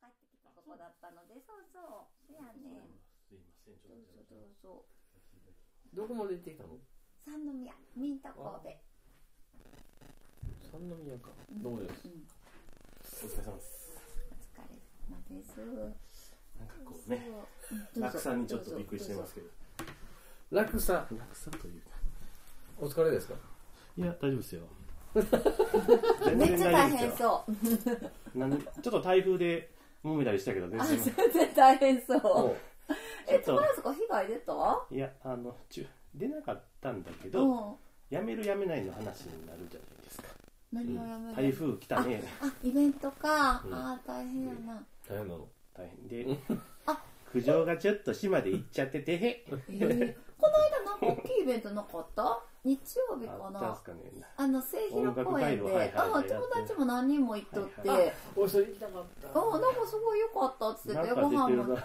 帰ってきたとこだったので、そうそう。そやね。すいません、ちょっとそうそうそう。どこまで行ってきたの？三宮、ミンタ神戸。三宮か。どうです？うん。お疲れ様です。お疲れ様です。なんかこうね、そう落差にちょっとびっくりしてますけど。落差。落差というか。お疲れですか？いや、大丈夫ですよ。めっちゃ大変う。そう。なんでちょっと台風で揉めたりしたけど、全あ、然。全然大変そう。おえ、宝塚被害出た？いや、あの、ちゅ出なかったんだけうど、ん。やめるやめないの話になるじゃないですか。何をやめる？台風来たね。あ、イベントか。うんあー、大変やな。大変なの？大変であ。苦情がちょっと島で行っちゃってて、へ。えーこの間か大きいイベントなかった？日曜日かな？すかね。あの末広公園で、をはいはいはいあ友達も何人も行っとって、はいおそれ行きたかった。あなんかすごい良かったっつってご飯も。うん、あ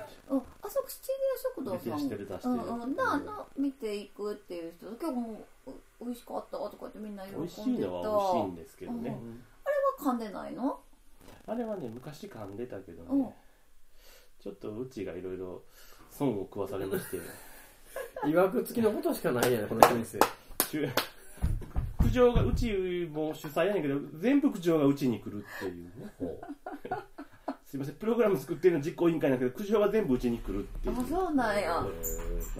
そこシチリア食堂さん。出てる出してるうんうんなな見ていくっていう人今日もう美味しかったとか言ってみんな喜んでた。美味しいのは美味しいんですけどね。あれは噛んでないの？あれはね、昔噛んでたけどうん。ね、ちょっとうちがいろいろ損を食わされまして、いわくつきのことしかないやん、この店。しゅ苦情が、うちも主催やねんけど、全部苦情がうちに来るっていうね。すいません、プログラム作ってるの実行委員会なんだけど、苦情は全部うちに来るっていう。あそうなんや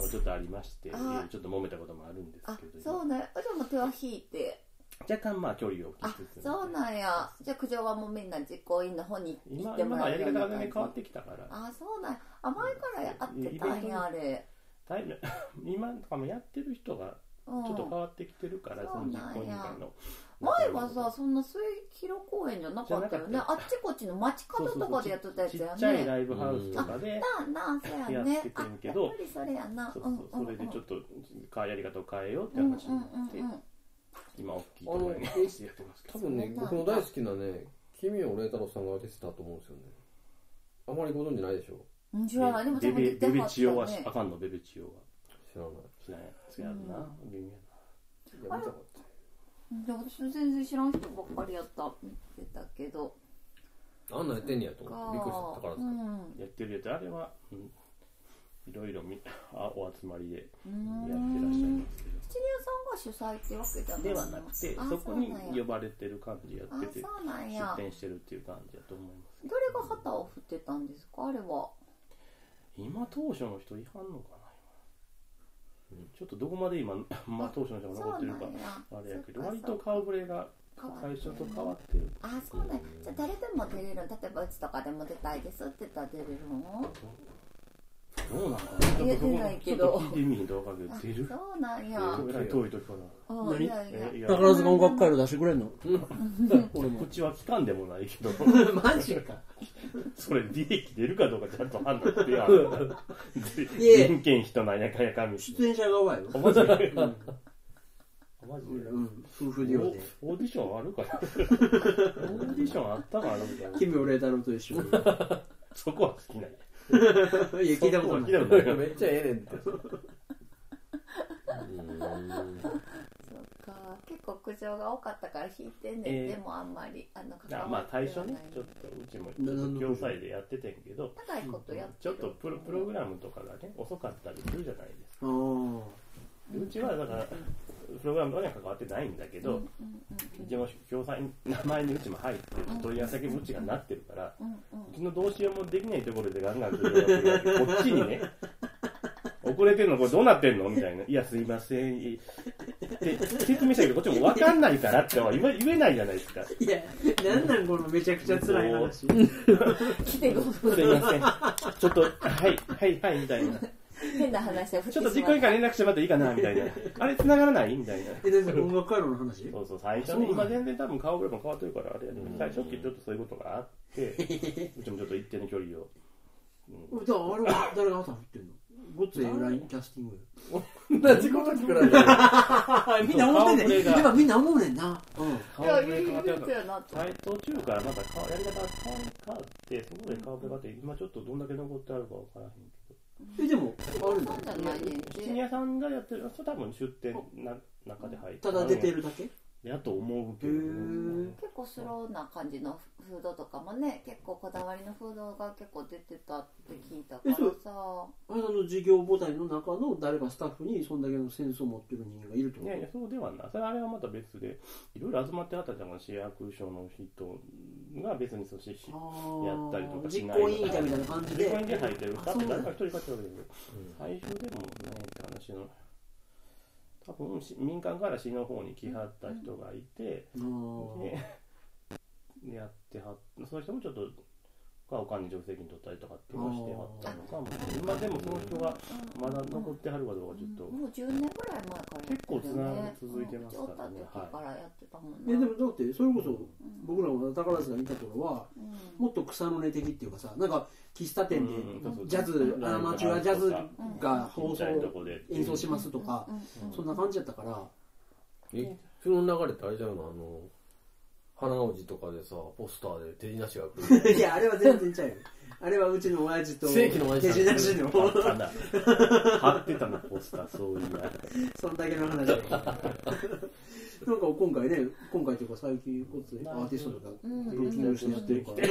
ちょっとありまして、ちょっと揉めたこともあるんですけど、そうねじゃあも手は引いて若干まあ距離を置きつつ、そうなんやじゃあ苦情はもうみんな実行委員の方に行っても今のやりらえるような方が全然変わってきたから、あそうなんやあ前からやってたんやあれ 今とかもやってる人がうん。ちょっと変わってきてるから、そうその実行委員会の。前はさそんな末広公園じゃなかったよね。あっちこっちの街角とかでやってたやつちやっちゃいラねイブハウスとかで、なあなあそうやっててあんけどやっぱりそれやな。そうそうそれでちょっとかやり方を変えようって話になって、うんうんうんうん。今大きいところにやってますけど多分ね、僕の大好きなね、君を麗太郎さんが出てたと思うんですよね。あまりご存知ないでしょうん知らない。でも多ベベ分出てベベはチオはあかんのベベチオは知らない。しないそうやんな、微妙やいや、見たかった。うんで私全然知らん人ばっかりやった見てたけど。あんなんやってんねやと思って。びっくりした。宝う塚。ん。なやってるやつあれは、うん、いろいろみあお集まりでやってらっしゃいますけど。七流さんが主催ってわけじゃないではなくてあそこにそうなんや。呼ばれてる感じやあっててそうなんや。出店してるっていう感じだと思います。誰が旗を振ってたんですか？あれは今当初の人いはんのかな今、うん、ちょっとどこまで今、まあ、当初の人が残ってるかあれやけど割と顔ぶれが最初と変わってる。あそうねじゃあ誰でも出れる。例えばうちとかでも出たいですって言ったら出れるの？どうなんかな言えてないけど。ちょっと聞いてみひんと分かるけあど出る？そうなんや。い遠い時からうんいやいや。えいや。宝塚音楽会を出してくれんの？俺も。口は聞かんでもないけど。マジか。それ利益出るかどうかちゃんと判断してやいえ。人件費となんやかんやかみ出演者側やろ。おマジ？でマジ？でうん。夫婦デュオで。オーディションあるかな？オーディションあったかな？みたいな。君をレータロと一緒。に。いそこは好きなんや や、聞いたことない。聞いたことない。めっちゃええねんって。そうか。結構苦情が多かったから引いてんねん、えー。でもあんまりあのあまあ最初ねちょっととうちもちょっと共催でやっててんけど長いことやってちょっとプロプログラムとかがね遅かったりするじゃないですか。あー。でうちはだからプログラムとかには関わってないんだけど、うちも共催に名前にうちも入ってる問い合わせ先もうちがなってるから、うちのどうしようもできないところでガンガン来るこっちにね 遅れてるのこれどうなってんのみたいな「いやすいません」って説明したけどこっちも分かんないからっては言え言えないじゃないですか。いや、なんなんこのめちゃくちゃ辛い話。来てごすいません。ちょっとはいはいはいみたいな変な話を振ってちょっと実行委員会連絡してもらっていいかなみたいな。あれ繋がらない？みたいな。え、で音楽会の話？そうそう最初ね。今全然多分顔ぶれも変わってるからあれやね。最初期ちょっとそういうことがあってうちもちょっと一定の距離を、うん。じゃあ、あれは誰が旗振ってんの？ごっつえインキャスティング。同じこと聞くないや。みんな思ってんねん。顔ぶれがやっぱみんな思うねんな。うん。い顔やいいぶれ変わってるやなとはい、途中からまた顔やり方が変わ変わって、そこで顔ぶれがあって、今ちょっとどんだけ残ってあるかわからへんけえ、でも、あるのそうじゃないねんど、シニアさんがやってる、それ多分出店な中で入って、ただ出てるだけ？やと思うけど結構スローな感じのフードとかもね結構こだわりのフードが結構出てたって聞いたからさ。あれあの事業母体の中の誰かスタッフにそんだけのセンスを持ってる人間がいるってこと？いやいや、そうではない。それあれはまた別で、いろいろ集まってはったじゃん、市役所の人が別にそしてし、やったりとかし実ない行委員会みたいな感じで。自分で 入ってる。だ。って誰か一人かってわけだけど、最初でもね、って話の、多分し民間から市の方に来はった人がいて、あーで、やってはっその人もちょっと、がお金に助成金取ったりとかっていうのをしてはったのかも。今でもその人がまだ残ってはるかどうかちょっと。もう10年ぐらい前から結構つな続いてますからねうんうちおった時からやってたもんえでもだってそれこそうん僕らも宝塚にいた頃はうんもっと草の根的っていうかさなんか喫茶店でジャズアマチュアジャズが放送演奏しますとかうんうんそんな感じやったからえその流れってあれじゃあの花王子とかでさポスターで手品師が来る。いやあれは全然ちゃうよ。あれはうちの親父と正規の親父手品師の。あったな貼ってたなポスターそういうやそんだけの話だよ。なんか今回ね今回というか最近こっちアーティストとかロデュースしてやってるからね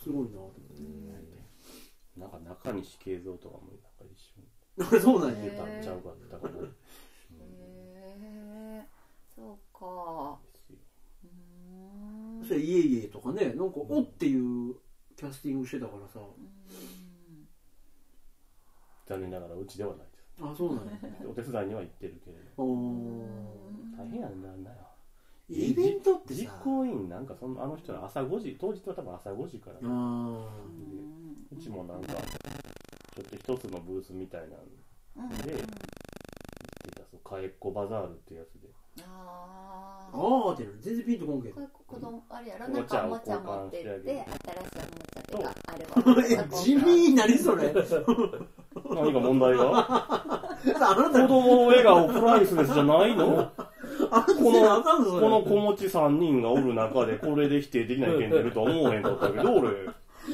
すごいなと思って。なんか中西慶三とかもなんか一緒に。そうなんや。へ出たんちゃうかったかへえそうかそしたらイエイエとかねなんかおっていうキャスティングしてたからさ。うん。残念ながらうちではないです。あそうなんや。お手伝いには行ってるけれど。お大変やんなんだよ。イベントって実さ行委員なんかそのあの人ら朝5時当日は多分朝5時から。うちもなんかちょっと一つのブースみたいなんうんで行ってたそうかえっこバザールってやつであー。ああっていうの全然ピンとこんけど。子供あれやろ？おなんかおもちゃ持ってって新しいおもちゃとかあればえ地味何それ何か問題があな子た供の笑顔プライスレスじゃないのあんたせなあかんぞそれこの子持ち3人がおる中でこれで否定できない意見出るとは思わへんかったけど俺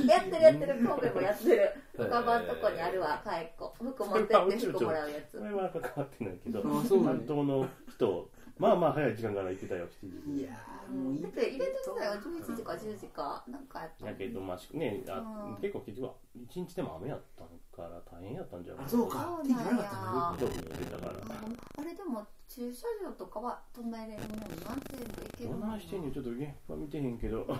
やってるやってる神戸もやってる深場のとこにあるわかえっこ服持ってって服もらうやつそれは関わってないけどあそうなんや担当の人まあまあ早い時間から行ってたよ7時。いやもういいだってイベント自体は11時か10時かなんかやったやけどまあねあうん。結構結局一日でも雨やったから大変やったんじゃない？あそうか。そう天気悪かったたから。あれでも駐車場とかは止めれるもんなん全部行けるどないしてんの？ちょっと現場見てへんけど。う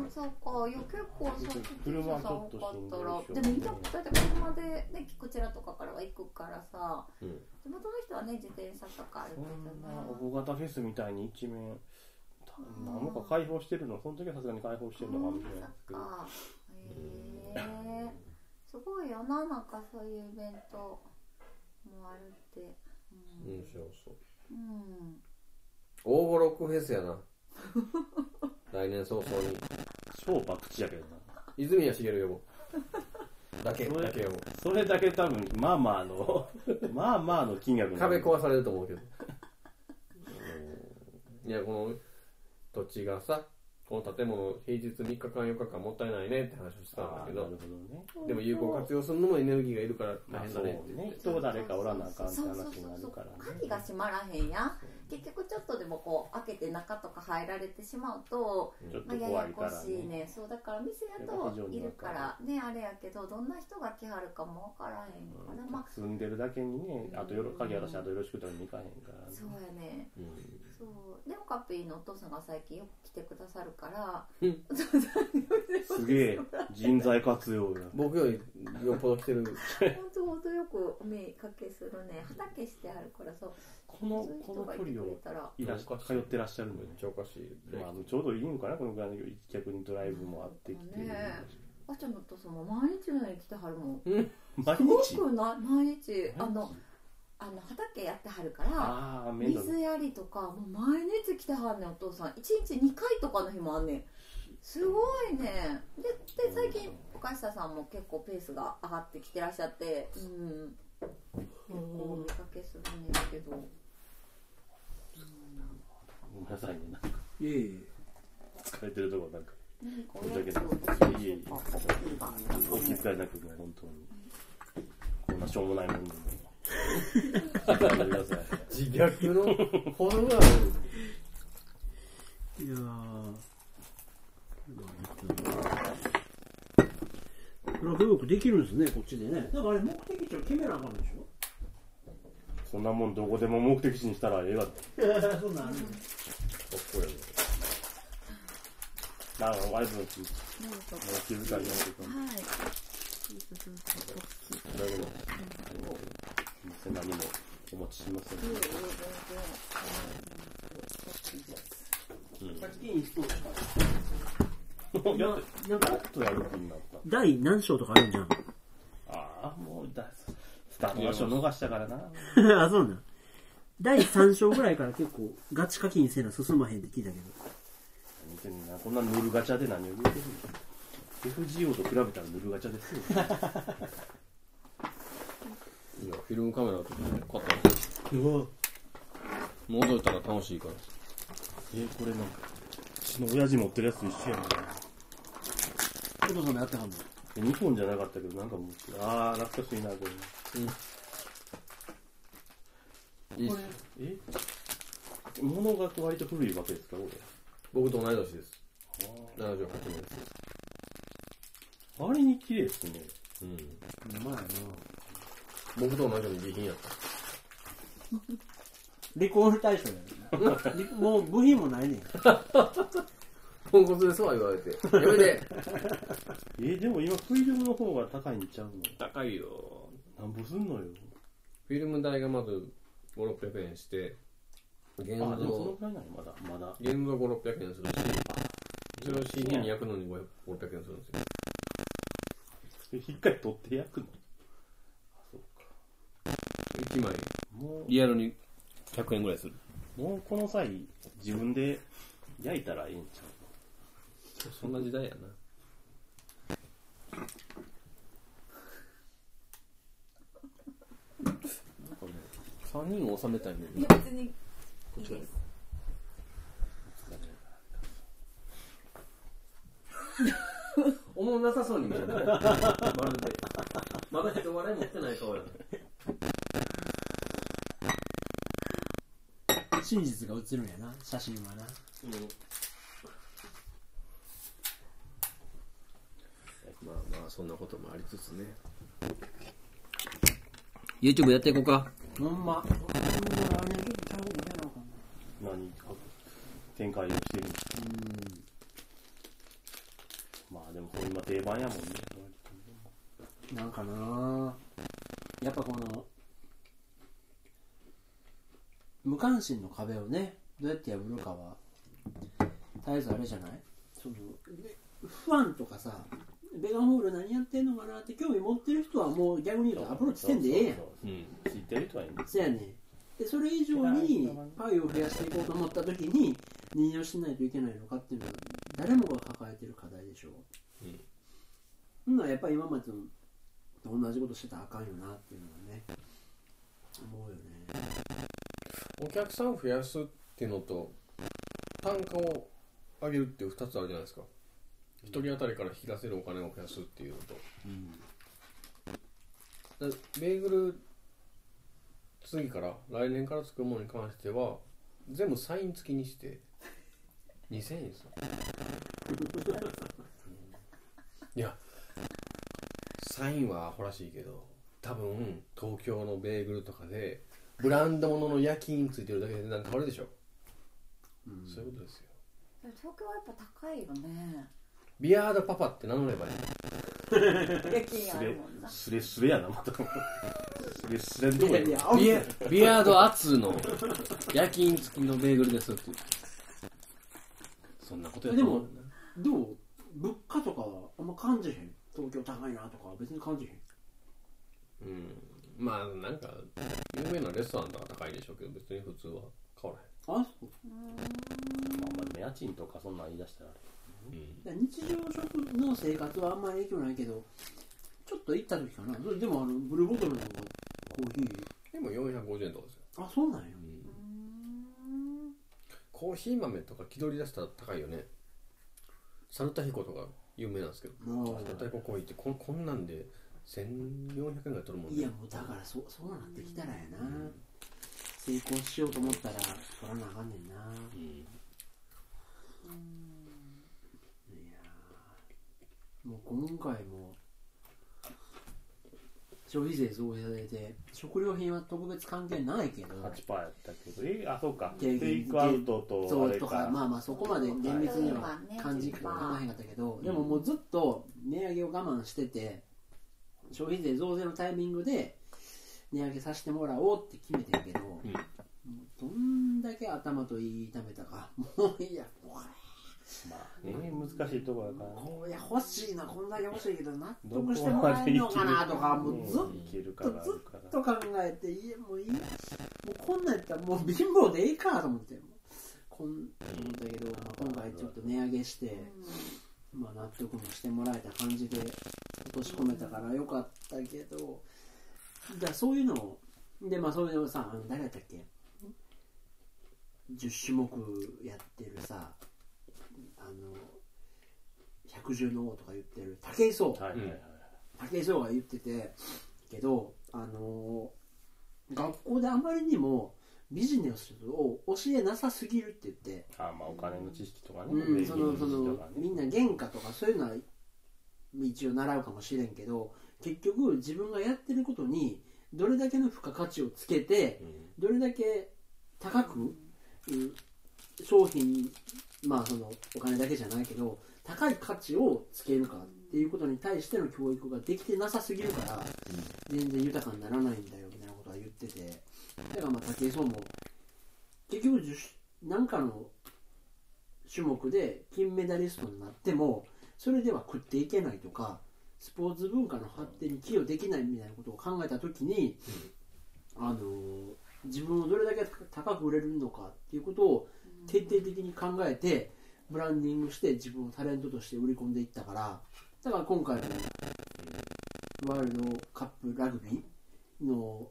んそうか。いや結構さ車はちょっとしん。どいでもみんなだって車でねこちらとかからは行くからさ。うん。地元の人はね自転車とかあるけそどんなね大型フェスみたいに一面た何もか開放してるのその時はさすがに開放してるのかもしれないですへえすごいよななんかそういうイベントもあるって。うん。面白そううん。大五ロックフェスやな。来年早々に。超博打やけどな。泉谷しげる呼ぼう。だけそれだけ呼ぼう。それだけ多分まあまあの まあまあの金額壁壊されると思うけど。うん。いやこの土地がさこの建物平日3日間4日間もったいないねって話をしてたんだけどあーなるほどね。でも有効活用するのもエネルギーがいるから大変だねって。ね。人が誰かおらなあかんってそうそう話になるからね。鍵が閉まらへんやん結局ちょっとでもこう開けて中とか入られてしまうとちょっとまあ、ややこ怖いからしいね。ね。そうだから店やといるからね。あれやけどどんな人が来はるかも分からへんから、まあ住んでるだけにね。あとよろ鍵渡しあとよろしくとに行かへんからね。そうやね。うんそう。でもカッピーのお父さんが最近よく来てくださるからうん。すげえ。人材活用や 僕よりよっぽど来てる。本当本当よくお見かけするね。畑してあるからそうこのこの距離をいら。っし通ってらっしゃるのにめっちゃおかしい。まあ、ちょうどいいのかなこのぐらいの逆にドライブもあってきて、ね。あっちゃんのお父さんも毎日のように来てはるもん。毎すご日くない？毎日？あのあの畑やってはるから水やりとかもう毎日来てはんねんお父さん。1日2回とかの日もあんねん。すごいね。でで最近岡下さんも結構ペースが上がってきてらっしゃってうん。結構。お見かけするんですけど。ごめんなさいねなんか。いえい疲れてるとこなんか。これだけでいえいえ。お気遣いなくね本当に。こんなしょうもないもんでも自虐のほどがあるい。やーラブヨできるんですねこっちでね。だからあれ目的地を決めなあかんでしょ？そんなもんどこでも目的地にしたらええわ。そうなんあかっこええわだかワイズの気気遣いになってるはい。大丈夫。けど店何もお持ちしません。いえいえ全然さっきインストールしたやっなん。かやっとやる気になった第何章とかあるん。じゃん。ああもうだスタート場所逃したからなあ、そうなん。第3章ぐらいから結構ガチ課金せな進まへん。って聞いたけど。見てん。なこん。なヌルガチャで何を言うてるの FGO と比べたらヌルガチャですよいやフィルムカメラとかね買ったんですうわ覗いたら楽しいからえこれなんかうちの親父持ってるやつ。と一緒やなお父さんもやってはんの日本じゃなかったけどなんかもうああ懐かしいなこれいいっすえ物が割と古いわけですかこれ僕と同い年です78年です割に綺麗ですねうんうまいな僕と同じように備品やった。リコール対象やな。リ もう部品もないねん。ポンコツですわ言われて。やめて。えでも今フィルムの方が高いんちゃうの？高いよ。なんぼすんのよ。フィルム代がまず5600円して現像。あでもそのくらいなのまだまだ。現像5600円するしそれを CD に焼くのに500円するんですよ。一回取って焼くの？か1枚。もう。リアルに100円ぐらいする。もうこの際自分で焼いたらいいんちゃそんな時代やな。うなんかね3人を収めたいね。いや別にいいです。おもんなさそうに見える。まるで。まだ人笑い持ってない顔や真実が映るんやな、写真はな。まあまあそんなこともありつつね YouTube やっていこうかほんま。何展開してるまあでもこれ今定番やもんね。なんかなやっぱこの、無関心の壁をね、どうやって破るかは、絶えずあれじゃない？その、ファンとかさ、ベガホール何やってんのかなって興味持ってる人はもう逆に言うとアプローチせんでええやん。うん。知ってる人はいいんですそやねん。でそれ以上にパイを増やしていこうと思った時に何をしないといけないのかっていうのは誰もが抱えてる課題でしょう、うん。ほんならやっぱり今までと同じことしてたらあかんよなっていうのはね思うよねお客さんを増やすっていうのと単価を上げるっていう2つあるじゃないですか。1人当たりから引き出せるお金を増やすっていうのと。だベーグル次から来年から作るものに関しては全部サイン付きにして。2000円ですよ。いやサインはアホらしいけど多分東京のベーグルとかでブランド物の夜勤ついてるだけでなんか変わるでしょ、そういうことですよ。でも東京はやっぱ高いよね。ビアードパパって名乗ればいい夜勤あるもんな。スレスレやなまた。スレスレんとこビアビアードアツの夜勤付きのベーグルですって言って。そんなことやでどう？物価とかはあんま感じへん？東京高いなとかは別に感じへん？うんまあなんか有名なレストランとか高いでしょうけど別に普通は。変わらあそう。まあまあ家賃とかそんなん言い出したら。へん、うん。だから日常食の生活はあんまり影響ないけどちょっと行った時かな。でもあのブルーボトルのコーヒー。でも450円とかですよ、あそうなんや。コーヒー豆とか気取り出したら高いよね。サルタヒコとか有名なんですけど。あサルタヒココーヒーってこんこんなんで1400円ぐらい取るもんいやもうだからそそうなってきたらやな、成功しようと思ったら取らなあかんねんな、うん。いやーもう今回も消費税増税で食料品は特別関係ないけど。8%やったけどえあそうか。でテイクアウトとあれそうとかか。まあまあそこまで厳密には感じ考えへんかったけどでももうずっと値上げを我慢してて消費税増税のタイミングで値上げさせてもらおうって決めてるけど、もうどんだけ頭と言い痛めたかもういやこまあね難しいところだかられね。いや欲しいなこんだけ欲しいけど納得してもらえるのかなとかもうずっとずっと考えていやもういい。もうこんなんやったらもう貧乏でいいかと思ってこん思ったけど、まあ、今回ちょっと値上げして、まあ、納得もしてもらえた感じで落とし込めたからよかったけどじゃあそういうのをでまあそういうのさ誰やったっけ？10種目やってるさあの百獣の王とか言ってる武井壮。はい。はいはい武井壮が言っててけどあの学校であまりにもビジネスを教えなさすぎるって言って。あまあお金の知識とかね。うん、そのそのみんな原価とかそういうのは一応習うかもしれんけど結局自分がやってることにどれだけの付加価値をつけてどれだけ高く、うん商品にまあそのお金だけじゃないけど高い価値をつけるかっていうことに対しての教育ができてなさすぎるから全然豊かにならないんだよみたいなことは言っててだからまあ武井壮も結局10なんかの種目で金メダリストになってもそれでは食っていけないとかスポーツ文化の発展に寄与できないみたいなことを考えた時に、あの自分をどれだけ高く売れるのかっていうことを徹底的に考えてブランディングして自分をタレントとして売り込んでいったからだから今回のワールドカップラグビーの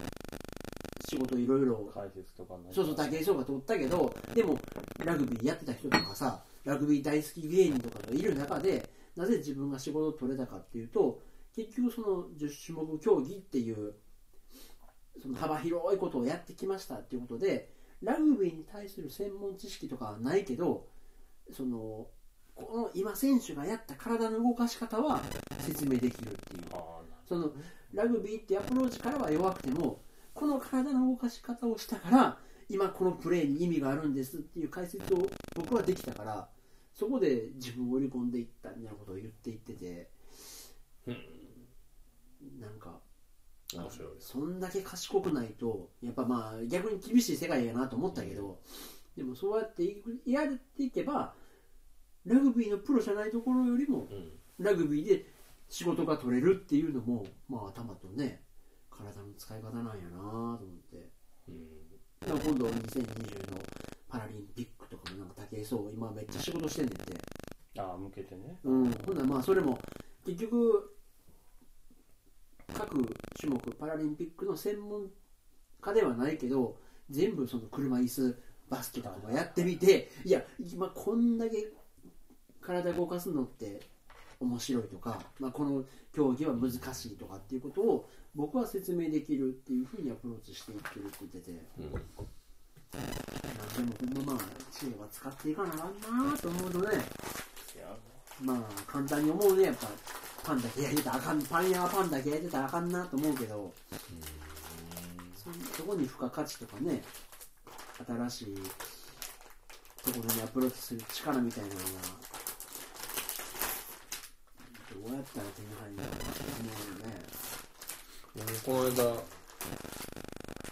仕事いろいろ解説とかねそうそう武井壮が取ったけどでもラグビーやってた人とかさラグビー大好き芸人とかがいる中でなぜ自分が仕事を取れたかっていうと結局その10種目競技っていうその幅広いことをやってきましたっていうことでラグビーに対する専門知識とかはないけどそのこの今選手がやった体の動かし方は説明できるっていう。あそのラグビーってアプローチからは弱くてもこの体の動かし方をしたから今このプレーに意味があるんですっていう解説を僕はできたからそこで自分を売り込んでいったみたいなことを言っていっててなんか面白いそんだけ賢くないとやっぱまあ逆に厳しい世界やなと思ったけどでもそうやってやっていけばラグビーのプロじゃないところよりもうん。ラグビーで仕事が取れるっていうのもまあ頭とね体の使い方なんやなと思って。うん。でも今度2020のパラリンピックとかもなんか武井壮今めっちゃ仕事してんねんて。ああ向けてね。うん。ほんならまあそれも結局各種目パラリンピックの専門家ではないけど全部その車椅子バスケとかもやってみていや今こんだけ体動かすのって面白いとか、まあ、この競技は難しいとかっていうことを僕は説明できるっていうふうにアプローチしていってるって言ってて、うん。まあ、でもほんままあ知恵は使っていかなあかんなと思うとねまあ簡単に思うね。やっぱパンだけ焼いてたらあかん。パン屋はパンだけ焼いてたらあかんなと思うけど。そそこに付加価値とかね新しいところにアプローチする力みたいなのがどうやったら手に入るのかと思うよね僕この間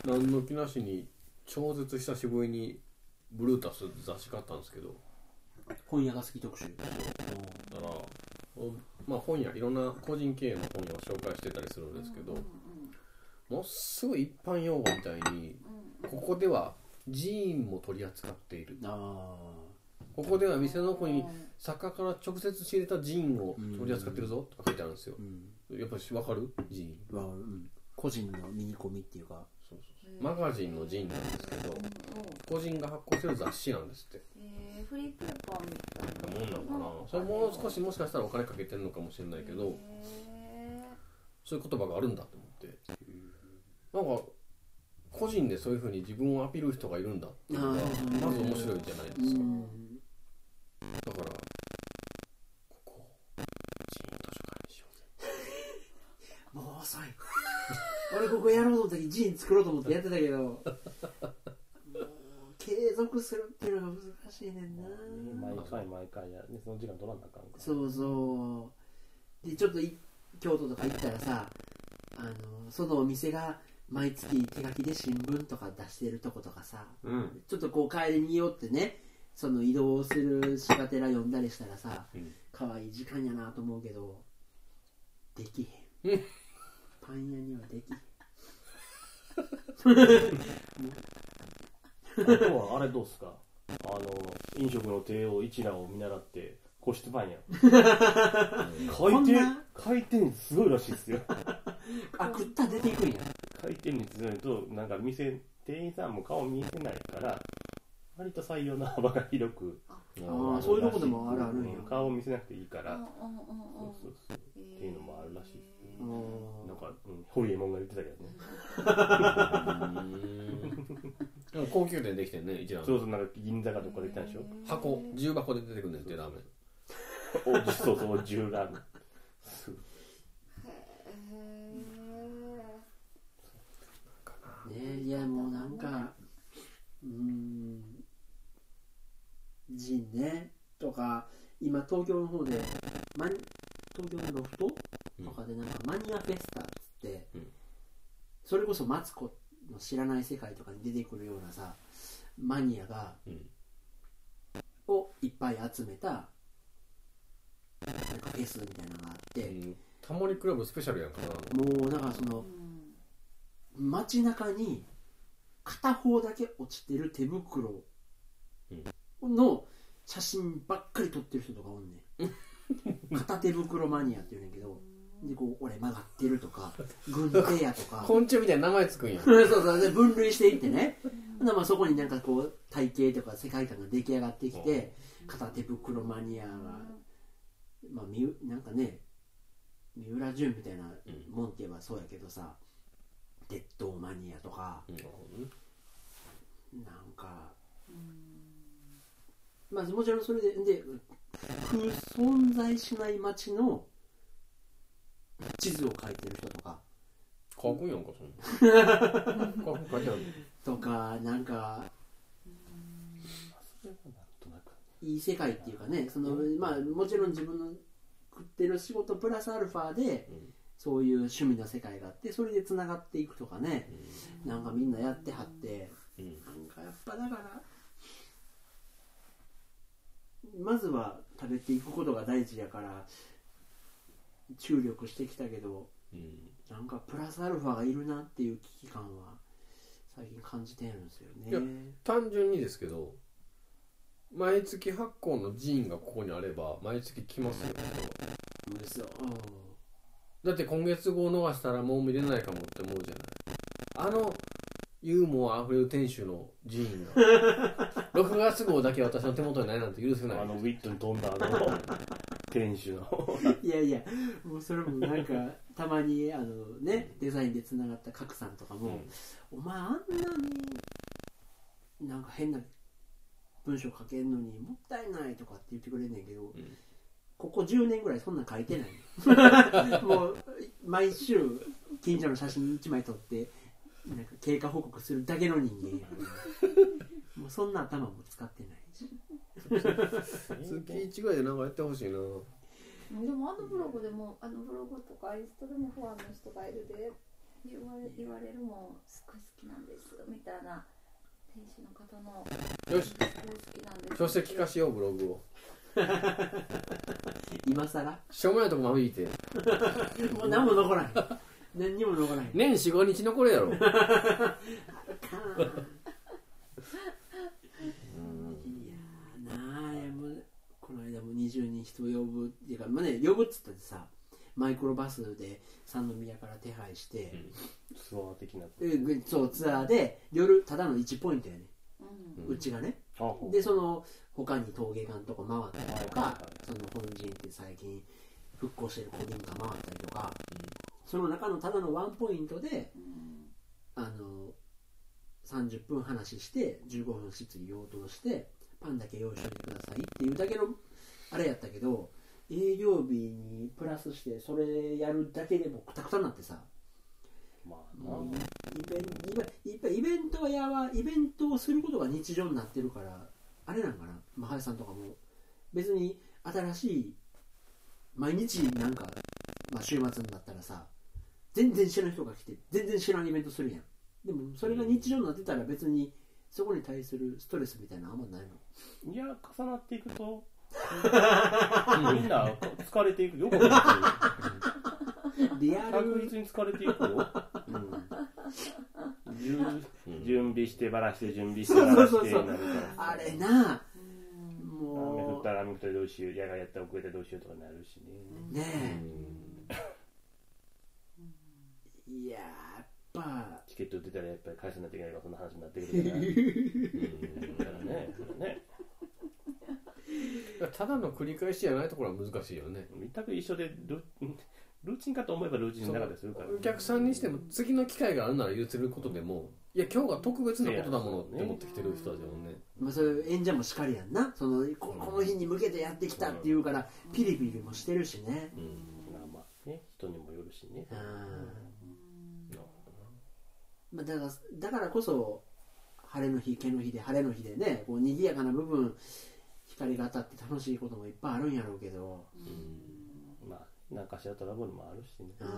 何の気なしに超絶久しぶりにブルータス雑誌買ったんですけど。本屋が好き特集だからおまあ本屋いろんな個人経営の本屋を紹介してたりするんですけどものすごい一般用語みたいにここではジーンも取り扱っている。あここでは店の奥に作家から直接仕入れたジーンを取り扱ってるぞとか書いてあるんですよ。あうんやっぱり分かる？ジーン。わうん。個人のミニコミっていうか。そうそうそう。マガジンのジーンなんですけど個人が発行してる雑誌なんですって。えー、フリーペーパーみたいな。もんなのかなそれもう少しもしかしたらお金かけてるのかもしれないけどへそういう言葉があるんだと思って。なんか個人でそういうふうに自分をアピールる人がいるんだっていうのがまず面白いじゃないでうすか。ん。だからここジーン図書館にしようぜもう遅い。俺ここやろうと思った時ジン作ろうと思ってやってたけど。もう継続するっていうのが難しいねんな。毎回毎回やでその時間取らなあかんから。そうそう。でちょっとい京都とか行ったらさあのそのお店が毎月手書きで新聞とか出してるとことかさうん。ちょっとこう帰りによってねその移動するしがてら読んだりしたらさうん。可愛い時間やなと思うけどできへうんん パン屋にはでき あとはあれどうっすか？あの飲食の帝王一覧を見習って個室パンや。回転回転率すごいらしいっすよ。あ食ったら出ていくんや。回転率ないとなんか店店員さんも顔見せないから割と採用の幅が広く。ああそういうとこでもあるあるんや。うん顔見せなくていいから。そうそうそうう。んっていうのもあるらしいですなんか、うん、ホリエモンが言ってたけどね。でも高級店できてんね一覧そうそうなんか銀座かどっかで来たんでしょ？箱重箱で出てくるんだってラーメン。おじそうそうお重ラーメン。そうねいやもうなんかうーんジンねとか今東京の方で東京のロフトとかでなんかマニアフェスタっつって、うん。それこそマツコの知らない世界とかに出てくるようなさマニアが、うん。をいっぱい集めたなんかフェスみたいなのがあって、うん。タモリクラブスペシャルやんかな。もうだからその街中に片方だけ落ちてる手袋の写真ばっかり撮ってる人とかおんねん。片手袋マニアって言うねんけどでこう俺曲がってるとか軍手やとか。昆虫みたいな名前つくんや。そうそうで分類していってね。まあそこになんかこう体型とか世界観が出来上がってきて片手袋マニアが、まあ、みゆなんかね三浦淳みたいなもんって言えばそうやけどさ鉄道マニアとかうん。なんかまあもちろんそれでで空存在しない街の地図を描いてる人とか。かっこいいやんかそんな。かっこ書いてある。とかなんかいい世界っていうかねその、まあ、もちろん自分の食ってる仕事プラスアルファで、うん。そういう趣味の世界があってそれでつながっていくとかね、なんかみんなやってはってうん。なんかやっぱだからまずは食べていくことが大事やから注力してきたけどうん。なんかプラスアルファがいるなっていう危機感は最近感じてるんですよいやね単純にですけど毎月発行のジーンがここにあれば毎月来ますよそうですよ。だって今月号逃したらもう見れないかもって思うじゃない。あのユーモアあふれる店主のジーンが 6月号だけ私の手元にないなんて許せない。あのウィットに飛んだあの店主の。いやいやもうそれもなんかたまにあのねデザインでつながった角さんとかも、お前あんなになんか変な文章書けんのにもったいないとかって言ってくれんねんけど、ん。ここ10年ぐらいそんなん書いてない。もう毎週近所の写真1枚撮ってなんか経過報告するだけの人間やもうそんな頭も使ってない。し月1ぐらいでなんかやってほしいな。でもあのブログでもあのブログとかインスタでもファンの人がいるで言われ言われるもんすごい好きなんですみたいな店主の方のよし。すごい好きなんです書籍化しようブログを。今更？しょうもないとこまびいて。もう何も残らない何にも残らない年45日残るやろ この間も20人人を呼ぶっていうか、まあね、呼ぶっつったってさマイクロバスで三宮から手配して、ツアー的なえぐそうツアーで夜ただの1ポイントやね、うん。うちがね。あほう。でその他に陶芸館とか回ったりとか、その本陣って最近復興してる古民家回ったりとか、その中のただのワンポイントでうん。あの30分話して15分質疑応答してパンだけ用意してくださいっていうだけのあれやったけど営業日にプラスしてそれやるだけでもくたくたになってさ。まあな、もうイベンイベントやはイベントをすることが日常になってるからあれなんかな。マハヤさんとかも。別に新しい毎日なんか、まあ、週末になったらさ全然知らん人が来て全然知らんイベントするやん。でもそれが日常になってたら別にそこに対するストレスみたいなのあんまないの。いや重なっていくとみんな疲れていく。よくわリア確ル実に疲れていくよ、うん、準準備してばらして準備してばらしてそうそう。そうなるか。らあれな。う。ん雨降もったら雨降ったらどうしよう。野外やったら遅れたらどうしようとかなるしね。うねえ。いややっぱ。チケット売ってたらやっぱり返さないといけないからそんな話になってくるから。うん。だからねねただの繰り返しじゃないところは難しいよね。全く一緒でル ルーチンかと思えばルーチンの中でするか。ら、お客さんにしても次の機会があるなら言ってることでもいや今日が特別なことだものって思ってきてる人たちだもんね。まあ、それ演者もしかりやんな。そのここの日に向けてやってきたっていうからピリピリもしてるしね。まあまあね人にもよるしね。うん。なるほまあ、だからだからこそ晴れの日毛の日で晴れの日でねこう賑やかな部分光が当たって楽しいこともいっぱいあるんやろうけど。どまあ何かしらトラブルもあるしね。うんうん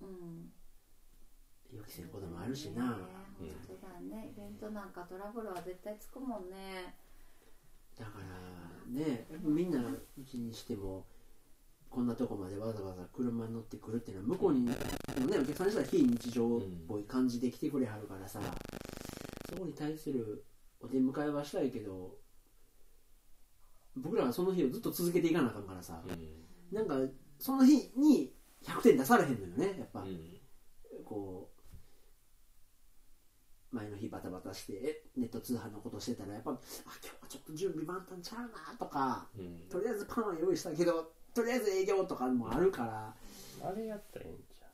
うん。予期せんこともあるしねな本当だね。イベントなんかトラブルは絶対つくもんね。だからねみんなうちにしてもこんなとこまでわざわざ車に乗ってくるっていうのは向こうにのねお客さんにしたら非日常っぽい感じで来てくれはるからさそこに対するお出迎えはしたいけど僕らはその日をずっと続けていかなあかんからさ。なんかその日に100点出されへんのよねやっぱ、こう前の日バタバタしてネット通販のことしてたらやっぱあ今日はちょっと準備万端ちゃうなとかとりあえずパンは用意したけどとりあえず営業とかもあるから。あれやったらええんちゃう？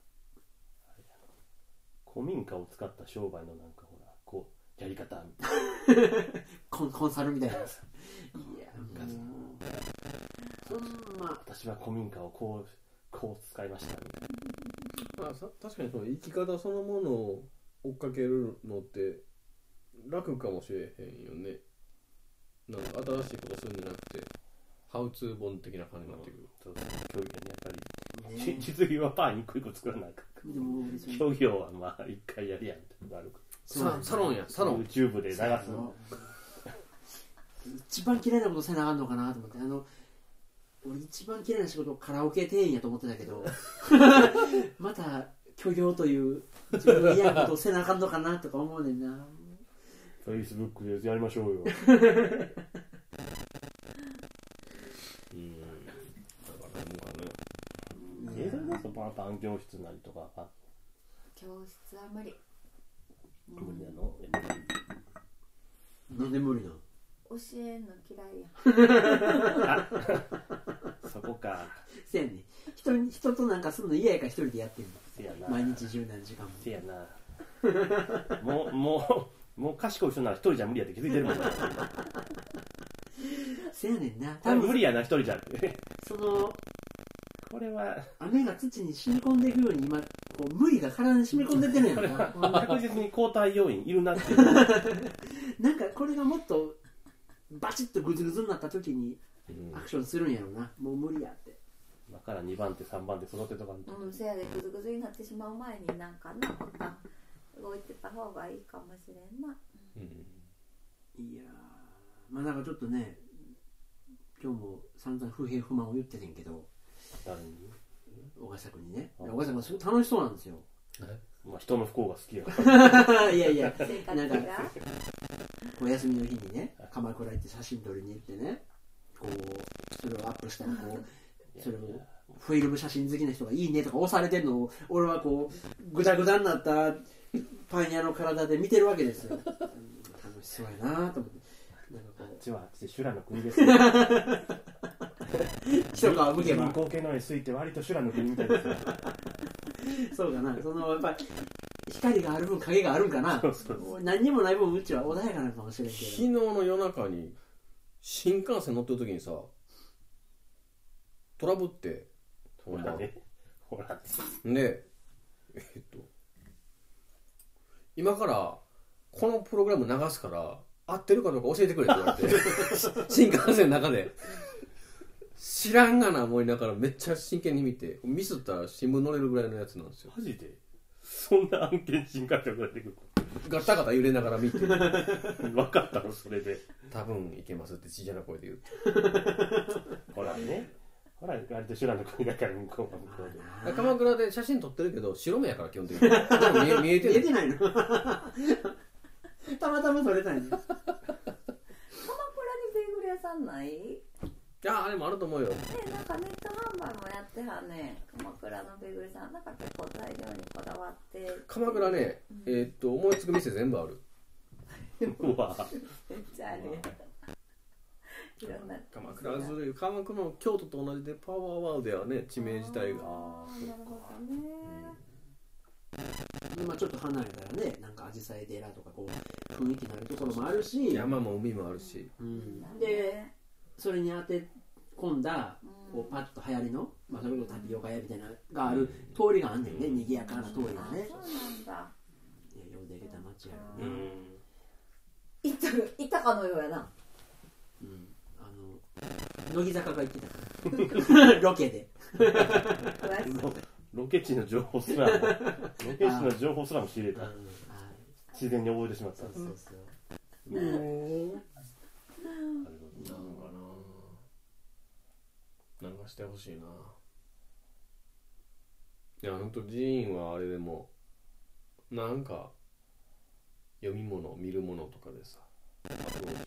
古民家を使った商売のなんかやり方。コンコンサルみたいなさいやもうそんな。私は古民家をこうこう使いました。みたいまあ、さ確かにその生き方そのものを追っかけるのって楽かもしれへんよね。なんか新しいことするんじゃなくてハウツー本的な感じになってくる、そう競技ねやっぱり、ね 実技はパン一個一個作らないかでも別に。競技はまあ一回やりやんってのがあるかそうなんだササロンやサロン。YouTube で流す 一番嫌いなことせなあかんのかなと思って。あの俺一番嫌いな仕事カラオケ店員やと思ってたけど また虚業という自分の嫌なことをせなあかんのかなとか思うねんな。Facebook でやりましょうよ。うんだからもうかねえそれこそパンパン教室なりとか教室は無理無理なのなんで無理なの？教えんの嫌いや そこか。せやね。ん人に人となんかするの嫌やから一人でやってんの。せやな。毎日十何時間も。せやな。もうもうもう賢い人なら一人じゃ無理やって気づいてるもんせやねんな。多分無理やな一人じゃ。ってそのこれは。雨が土に染み込んでいくように今こう無理が体に染み込んでってるんやろな。確実に交代要員いるなっていう。なんかこれがもっとバチッとグズグズになった時にうん。アクションするんやろな。もう無理やって。だから2番手3番手育てとかうんせやでグズグズになってしまう前になんかな動いてた方がいいかもしれんな。うん。いやーまあなんかちょっとね今日も散々不平不満を言っててんけど。誰に、小笠君にね。あ小笠君はすごい楽しそうなんですよ。まあ、人の不幸が好きやから。いやいや。生活なんかがお休みの日にね鎌倉行って写真撮りに行ってねこうそれをアップしたらこうそれをフィルム写真好きな人が「いいね」とか押されてるのを俺はこうぐだぐだになったパン屋の体で見てるわけですよ。う ん楽しそうやなと思ってちはあっちで修羅の国ですよう一皮むけば人口系の SE って割と修羅の国みたいですよそうかな。そのやっぱ光がある分影があるんかな。そうそうそう。何にもない分うちは穏やかなのかもしれんけ昨日の夜中に新幹線乗ってる時にさトラブってほらね。ほらでえっと今からこのプログラム流すから合ってるかどうか教えてくれって言われて。新幹線の中で。知らんがな思いながらめっちゃ真剣に見て。ミスったら新聞載れるぐらいのやつなんですよ。マジで？そんな案件新幹線が出てくガタガタ揺れながら見て。る分かったのそれで。多分いけますって小さな声で言って。ほらね。ほら割と修羅の国だから向こうは向こうで。鎌倉で写真撮ってるけど白目やから基本的に。でも見え見えてる。見えてないの たまたま撮れたんや。鎌倉にベーグル屋さんない？いやあれもあると思うよ。ねなんかネット販売もやってはね鎌倉のベーグルさん。なんか結構材料にこだわって。鎌倉ねえーっと思いつく店全部ある。うわ。めっちゃあるやん。いろんな。鎌倉ずるい。鎌倉も京都と同じでパワーワードではね地名自体が。なるほどねまあちょっと離れたらねなんか紫陽花寺とかこう雰囲気のあるところもあるし、山も海もあるし。うん、でそれに当て込んだこうパッと流行りの、まあ、それこそタピオカ屋みたいなのがある通りがあんねんね。賑やかな通りがね。あそうなんだ。いやようできた街やうろね、ん。行ったる行ったかのようやな。うん、あの乃木坂が行ってたから。ロケでロロケ地の情報すらも ロケ地の情報すらも知れた。はい自然に覚えてしまった。そうそうそうなんかな。なんかしてほしいな。いやほんと寺院はあれでもなんか読み物見るものとかでさアプローチし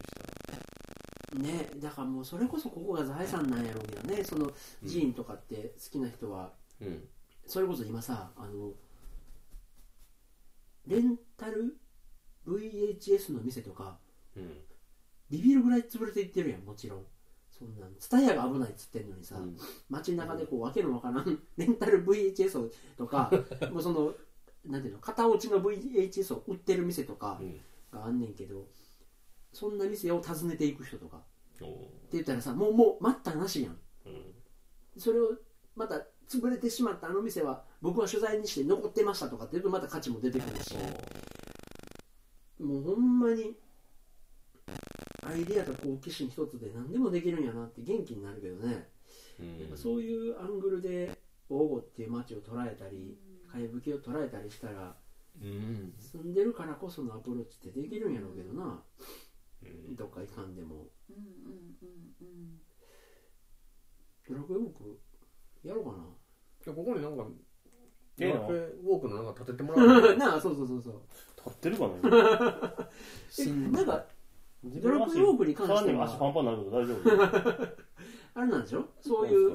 たねだからもうそれこそここが財産なんやろうけどね。その寺院とかって好きな人は、らうんそれこそ今さあのレンタル VHS の店とかうん。ビビるぐらい潰れていってるやんもちろん。そんなんツタヤが危ないっつってんのにさ、うん。街中でこうわけのわからん レンタル VHS とか もうそのなんていうの型落ちの VHS を売ってる店とかうん。があんねんけどそんな店を訪ねていく人とか。っておー言ったらさもうもう待ったなしやん。うん。それをまた潰れてしまったあの店は僕は取材にして残ってましたとかって言うとまた価値も出てくるしもうほんまにアイディアと好奇心一つで何でもできるんやなって元気になるけどね、うん。やっぱそういうアングルで王吾っていう街を捉えたりかやぶきを捉えたりしたらうん。住んでるからこそのアプローチってできるんやろうけどな。うん。どっか行かんでも。うんうんうんうん。ドラクエウォークやろうかいやここになんかええの？ドラクエウォークのなんか立ててもらう。な なあそうそうそうそう。立ってるかな？えなんか自ドラクエウォークに関しては。さらに足パンパンになるけど大丈夫？あれなんでしょ？そういう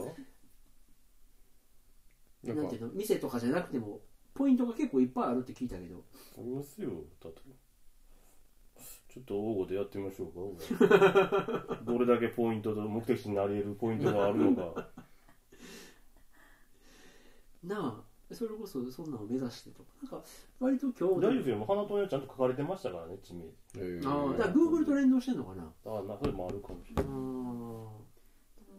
なんていうの？店とかじゃなくてもポイントが結構いっぱいあるって聞いたけど。ありますよ。だってちょっと大御でやってみましょうか。どれだけポイントと目的地になり得るポイントがあるのかなあ。それこそそんなの目指してとか。なんか割と今日大丈夫ですよ。花友にはちゃんと書かれてましたからね地名。えー。ああだから Google と連動してんのかな。ああなそれもあるかもしれない。あでも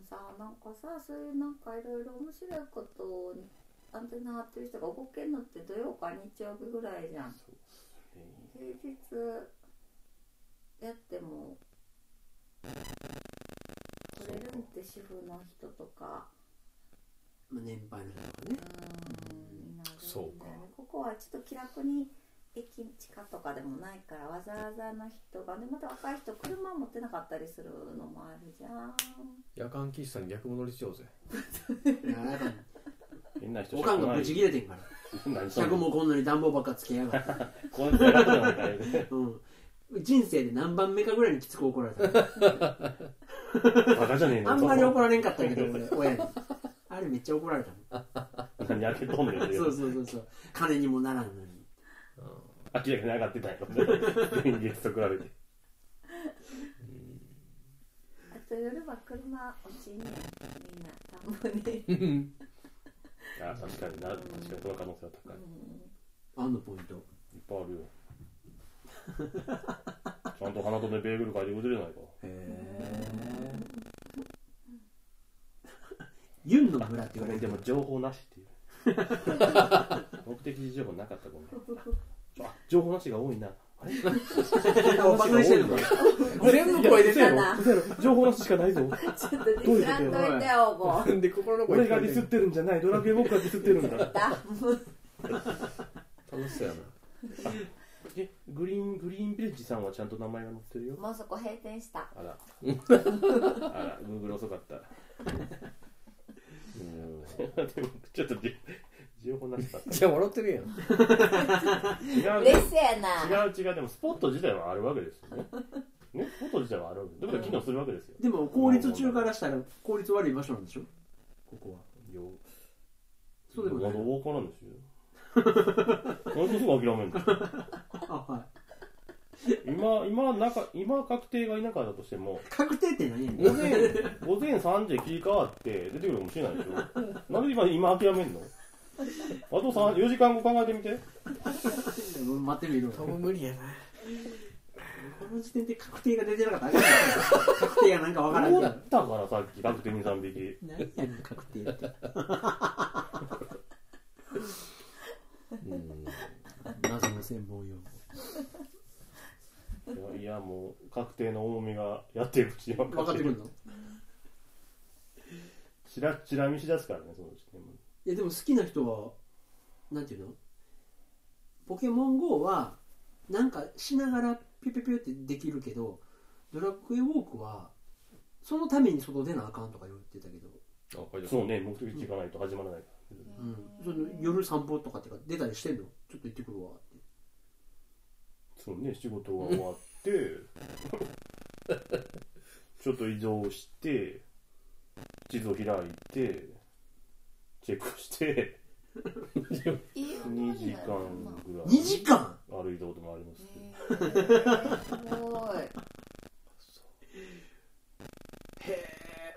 さなんかさそういうなんかいろいろ面白いことにアンテナ張ってる人が動けるのって土曜か日曜日ぐらいじゃん。平日やっても取れるんって主婦の人とかまあ年配の人とかうねそうか。ここはちょっと気楽に駅地下とかでもないからわざわざの人がねまた若い人車持ってなかったりするのもあるじゃん。夜間喫茶に逆戻りしようぜ。い や変な人おかんがブチ切れてんから。客もこんなに暖房ばっかつけやがって、こんな楽なみたいで うん、人生で何番目かぐらいにきつく怒られたバカじゃねえの。あんまり怒られんかったけど俺親にあれめっちゃ怒られたもん。何開けとんねんってそうそうそうそう。金にもならんのに。明らかに上がってたよ。現実と比べて。あと夜は車落ちんね。んみんな田んぼに、あ確かにな。確かにその可能性は高い。いっあんのポイント。ぱいあるよ。ちゃんと花留めベーグル書いてくれてないか。へえユンの村って言われてでも情報なしっていう。目的地情報なかったごめん。あ情報なしが多いな。あれ？バカにしてるの全部声出てる嘘やろ嘘やろ情報なししかないぞ。ちょっとディスらんといてよもう。で心の声俺がディスってるんじゃない。ドラクエ僕がディスってるんだ。だ楽しそうやな。えグリーングリーンビレッジさんはちゃんと名前が載ってるよ。もうそこ閉店した。あら。あらグーグル遅かった。うんでもちょっとじ 情報なしだった。じゃあ笑ってるやん。違う劣勢やな。違う違う。でもスポット自体はあるわけですよね。ね？スポット自体はあるわけです。だから機能するわけですよ。でも効率中からしたら効率悪い場所なんでしょ？ここは。よそうでもない。まだ大岡なんですよ。なんですぐ諦めるんですか あはい今今なんか今確定がいなかったとしても確定って何やねん。午前午前3時で切り替わって出てくるかもしれないでしょ。なんで今今諦めんの？あと3 4時間後考えてみて。待ってみるわ多分無理やな。この時点で確定が出てなかった確定がなんかわからんけったからさっき確定に3匹。何やねん確定って。うん。謎の専門用語いやいやもう確定の重みがやってるうちに分分かってくるの？ちらちら見し出すからねそのうちねいやでも好きな人はなんていうの？ポケモン GO はなんかしながらピュピュピュってできるけどドラクエウォークはそのために外出なあかんとか言ってたけど、そうね目的地行かないと始まらないから、うん、その夜散歩とかっていうか出たりしてんの？ちょっと行ってくるわ。ってそうね仕事が終わって。ちょっと移動して地図を開いてチェックして2時間ぐらい。2時間？歩いたこともありますへー。すごいへ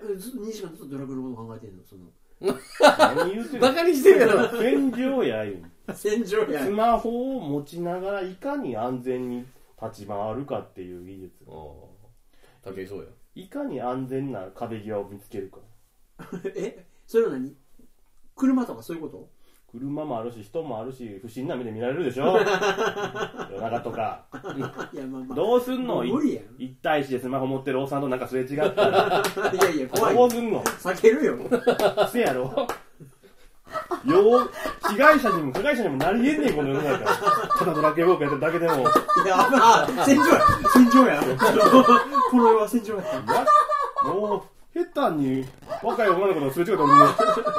え2時間ずっとドラクエのこと考えてんの？その何言うてるバカにしてるやろ。戦場やいん戦場やスマホを持ちながらいかに安全に立ち回るかっていう技術。ああ武井そうやいかに安全な壁際を見つけるか。え？それは何？車とかそういうこと？車もあるし人もあるし不審な目で見られるでしょ。夜中とか。いやまあまあ。どうすんの？無理やん。一対一でスマホ持ってるおっさんとなんかすれ違ったら いやいや怖い。どうすんの？避けるよ。せやろ。よう被害者にも加害者にもなりえんねんこの世の中。ただドラケウォークやってるだけでも。いやまあ戦場や。戦場や。この世は戦場やもう下手に若い女の子のすれ違ったらも。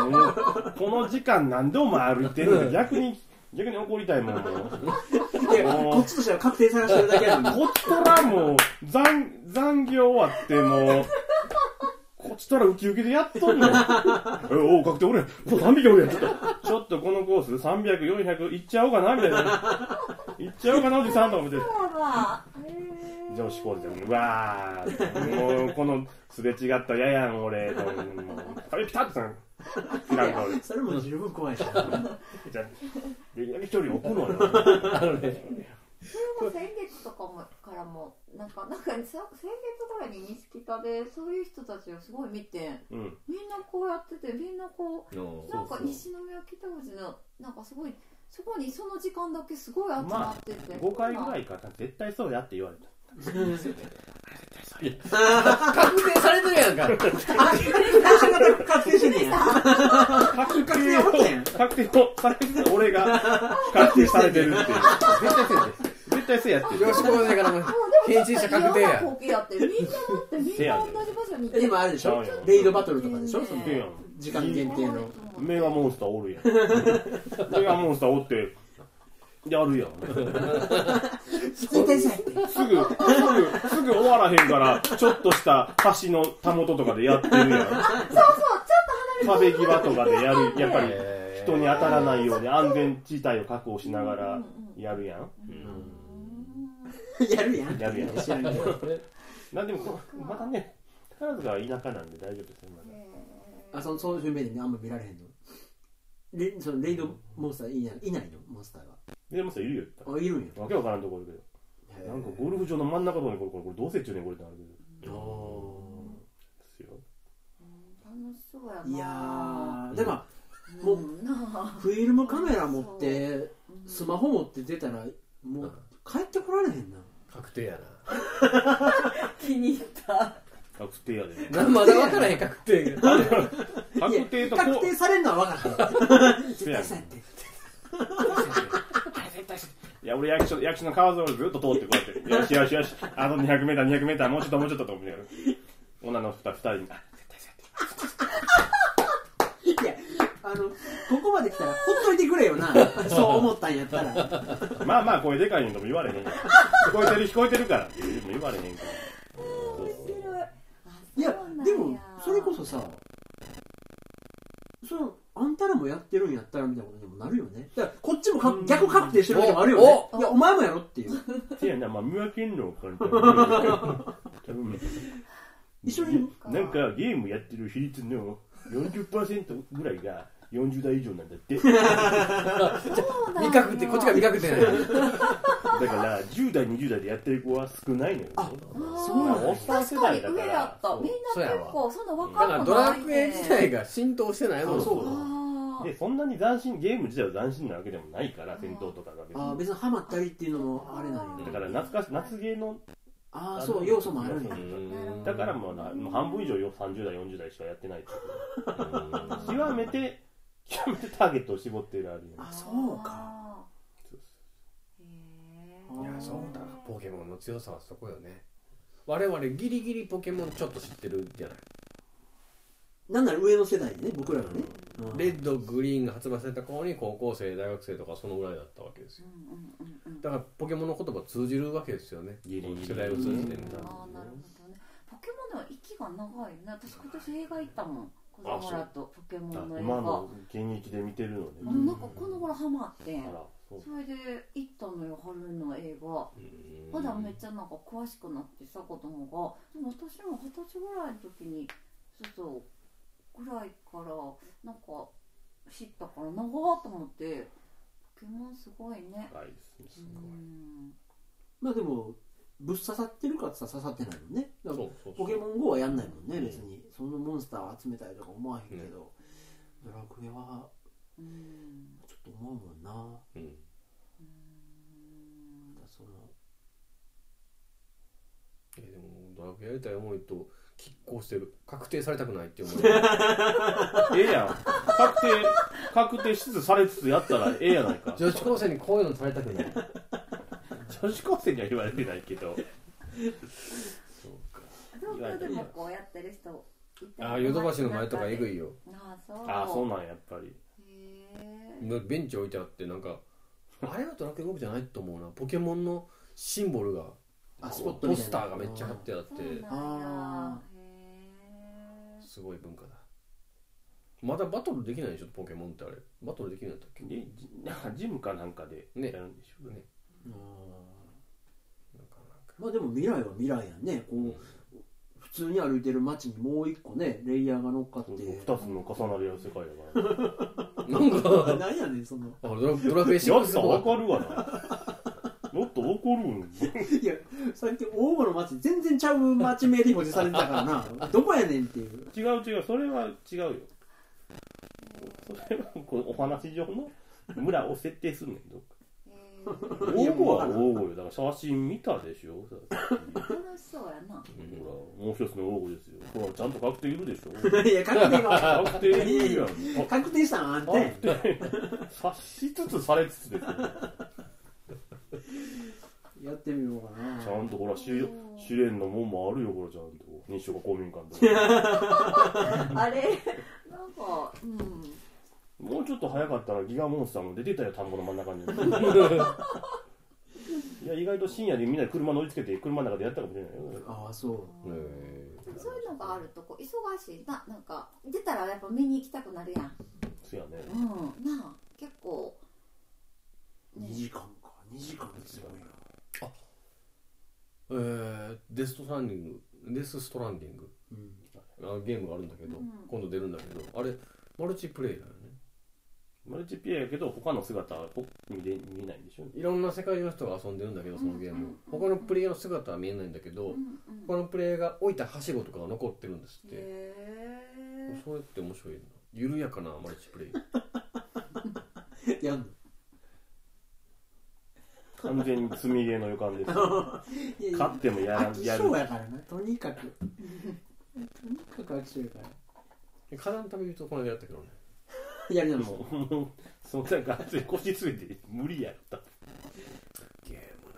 うもうこの時間何でお前歩いてんの？逆に逆に怒りたいもん。こっちとしては確定探してるだけやのに。こっちとらもう残残業終わってもうこっちとらウキウキでやっとんの えおお確定俺そう3匹おるやんちょっと。ちょっとこのコース300400いっちゃおうかなみたいな。いっちゃおうかなおじさんとか見て。そうだ。女子高生でうわーもうこのすれ違ったややん俺。もう壁ピタッとさん。か俺それも十分怖いし。じゃあできるだけ距離置くのよ。あのねそれも先月とかもからもなんかなんかさ先月ぐらいに西北でそういう人たちをすごい見てうん。みんなこうやっててみんなこうのなんか西宮北口のなんかすごいそこにその時間だけすごい集まってて、5回ぐらいかな絶対そうやって言われた。確定されてるやんか。確定し確定確定をされてる俺が確定されてるっていう。絶対せや絶対そうやってで女子高生から者確定やいろんな光景やってみんな持ってみんな同じ場所にいて。でもあれでしょ？ちゃうよレイドバトルとかでしょ？うん。その時間限定の。メガモンスターおるやん。メガモンスターおってやるやん。すぐすぐすぐ終わらへんからちょっとした橋のたもととかでやってるやん。そうそうちょっと離れて壁際とかでやるやっぱりえー人に当たらないように安全地帯を確保しながらやるやん、やるやん。やるやん。知らんけどなんでもこまたね宝塚は田舎なんで大丈夫ですよまだ。あそのそういう目でねあんま見られへんの？レそのレイドモンスターいないいないの？モンスターでもさいるよがあいるんや。わけわからんところだけどなんかゴルフ場の真ん中とかにこれこれこれどうせっちゅうねんこれってなるけど。ですよ。楽しそうやな。いやー。だからもうフィルムカメラ持って スマホ持って出たらもう帰ってこられへんな確定や気に入った。確定やで。ななまだ分からへん確定が確定とこ確定されんのは分からへん。絶対そうやっていや、俺役所、役所の川沿いをずっと通ってこうやって、よしよしよし、あと200メーター、200メーター、もうちょっともうちょっとと思いながら。女の二人に、あ、いやあのここまで来たらほっといてくれよな。そう思ったんやったら。まあまあ声でかいのとも言われへん。聞こえてる聞こえてるからって言われへんから。面白い。あいやでもそれこそさそのあんたらもやってるんやったらみたいなことにもなるよね。だからこっちもか逆確定してる時もあるよね。おいやお前もやろっていう。せやな、まあ見分けんの簡単多分一緒になんかゲームやってる比率の40%ぐらいが40代以上なんだって。そうなんや味覚ってこっちが味覚ってないだから10代、20代でやってる子は少ないのよ。ああそうなんやおっさん世確かに代だから上やった。みんな結構そんな若くないだからドラクエ自体が浸透してないもんあそう。あで、そんなに斬新、ゲーム自体は斬新なわけでもないから、戦闘とかが別に。あー別にハマったりっていうのもあれなんやだから懐かし、夏ゲーの、ああそう要素もあるんやうん。だからもう半分以上よ30代、40代しかやってない 極めて、極めてターゲットを絞ってるあるよね。あそうか。へいやそうだ。ポケモンの強さはそこよね。我々ギリギリポケモンちょっと知ってるじゃない？なんなら上の世代でね僕らがね。うん。レッドグリーンが発売された頃に高校生大学生とかそのぐらいだったわけですよ。うんうんうんうん。だからポケモンの言葉通じるわけですよねギリギリ。世代を通じてみたいな。ああなるほどね。ポケモンの息が長いね。私今年映画行ったもん子供らとポケモンの映画。今の現役で見てるのね。あのなんかこの頃ハマってそれで行ったのよ春の映画。まだめっちゃなんか詳しくなってさ子供が。でも私も二十歳ぐらいの時にそうそうぐらいからなんか知ったから長ーと思って。ポケモンすごいね。はいですねうん。まあでもぶっ刺さってるかって刺さってないもんね。だからそうそうポケモン GO はやんないもんねうん。別に。そのモンスターを集めたりとか思わへんけど、ドラクエはうん。ちょっと思うもんな。うん。またその。えでもドラクエやりたい思いと拮抗してる。確定されたくないって思い ええやん。確定、確定しつつされつつやったらええやないか。女子高生にこういうのされたくない女子高生には言われてないけど。東京でもこうやってる人いたああヨドバシの前とかえぐいいよああそうああ、そうなんや、やっぱり。へえベンチ置いてあってなんかあれはドラクエ動くじゃないと思うな。ポケモンのシンボルがあスポットポスターがめっちゃ貼ってあっそうてあや。へえすごい文化だ。まだバトルできないでしょポケモンってあれ。バトルできないんだったっけ？でじ なんかジムかなんかでやるんでしょ？うね。ねうんなかなかまあでも未来は未来やんね。こう普通に歩いてる街にもう一個ねレイヤーが乗っかって。二つの重なり合う世界だから。なんか何やねんその。あドラドラクエ6やつさんわとかるわな。もっと怒るんいやさっき大間の街全然ちゃう街名で表示されてたからな。どこやねんっていう。違う違う、それは違うよ。それはこのお話上の村を設定するねんどっか。大子は大子よ。だから写真見たでしょ？楽しそうやなほら、もう一つの大子ですよ。ほら、ちゃんと確定いるでしょ？いや確定は確定いるやん。確定したんあんた確定。察しつつされつつですよ。やってみようかなちゃんとほら、試試練のもんもあるよ、ほら、ちゃんと。日照が公民館とか。あれ？なんかうんもうちょっと早かったらギガモンスターも出てたよ、田んぼの真ん中に。いや、意外と深夜にみんなで車乗りつけて、車の中でやったかもしれないよ。ああそう。えそういうのがあるとこう忙しい。ななんか出たらやっぱ見に行きたくなるやん。そうやね。うん。なあ結構2時間か。2時間ってすごいなえー、デストランディングデスストランディング。うん。あゲームがあるんだけど、うん。今度出るんだけどあれマルチプレイだよねマルチピアやけど、他の姿はほ見れ見ないんでしょ。いろんな世界中の人が遊んでるんだけどそのゲーム、他のプレイヤーの姿は見えないんだけど、うんうん他のプレイヤーが置いたはしごとかが残ってるんですって、へえそれって面白いな。緩やかなマルチプレイ。やんの？か完全に積み入れの予感です。よ いやいや。勝ってもややる性やからな。とにかく。とにかく飽き性やから。火山旅人この間やったけどねやりもうもうそんながっつり腰ついて無理やった。ゲーム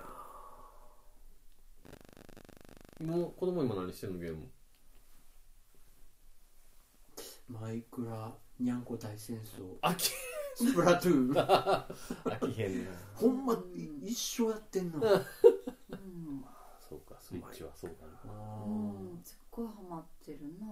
な。もう子供今何してんのゲーム？マイクラにゃんこ大戦争。飽きスプラトゥーン。飽きへんな。ほんまい一生やってんのうんそうかスイッチはそうかな。あうんすっごいハマってるな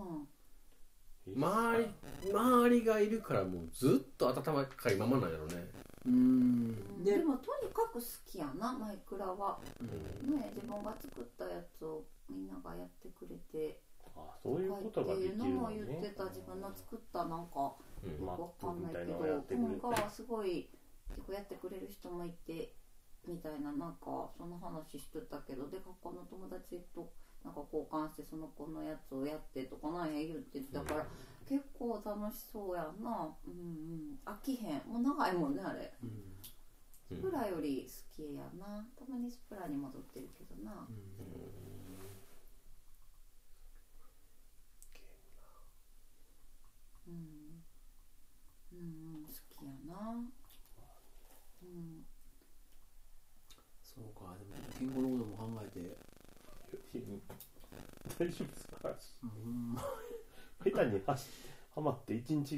周り周りがいるからもうずっと温かいままなんやろね。ーうん。ででもとにかく好きやなマイクラは。うん。ね自分が作ったやつをみんながやってくれて。あそういうことがっていうのできるのも言ってねた自分の作ったなんかうん。マッわかんないけど今がすごい結構やってくれる人もいてみたいななんかその話してたけど。で学校の友達となんか交換してその子のやつをやってとかなんや言ってたから、結構楽しそうやな。うんうん。飽きへん。もう長いもんねあれ。うん。うんスプラより好きやな。たまにスプラに戻ってるけどな。うん。うん。うん好きやな。うん。そうか。でも健康のことも考えて大丈夫ですか？うん下手にはしはまって一日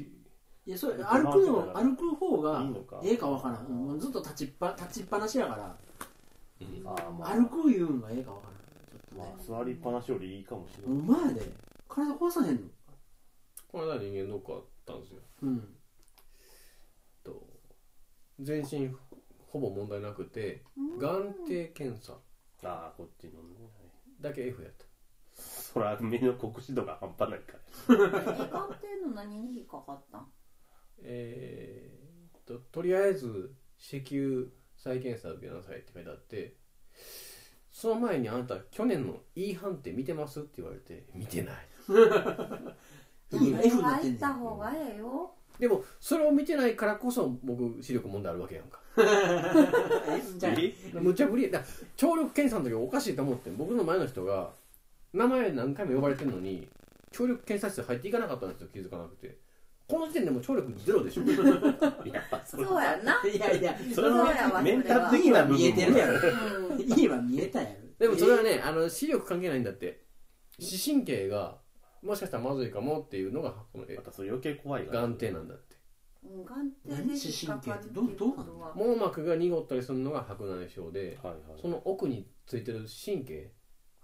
いやそれ歩くの歩く方がええかわからん、うん、ずっと立ちっぱ立ちっぱなしやから。まあ。歩くいうんがええかわからん。ちょっとまねあ座りっぱなしよりいいかもしれおない。前で。体壊さへんの？この間人間ドックあったんですよ。うん。と全身ほぼ問題なくて眼底検査。ああこっちのね。だけ F やったそら目の酷使度が半端ないから。え眼底の何に引っかかったん？えーっととりあえず子宮再検査受けなさいって書いてあってその前にあなた去年の E 判定見てますって言われて見てない。今 F になってんねん入った方がええよ。でもそれを見てないからこそ僕視力問題あるわけやんか。じゃあ。え？無茶ぶり。だ聴力検査の時おかしいと思って僕の前の人が名前何回も呼ばれてるのに聴力検査室入っていかなかったんですよ気づかなくて。この時点でもう聴力ゼロでしょ。い やそれそうやんな。いやいやそれそうやわはメンタル的な部分見えてるやろうん。いいは見えたやろ。でもそれはねあの視力関係ないんだって。視神経がもしかしたらまずいかもっていうのがこのえまたそれ余計怖いから眼底なんだって。うん眼底で引っかかるっていうことは。網膜が濁ったりするのが白内障ではいはいその奥についてる神経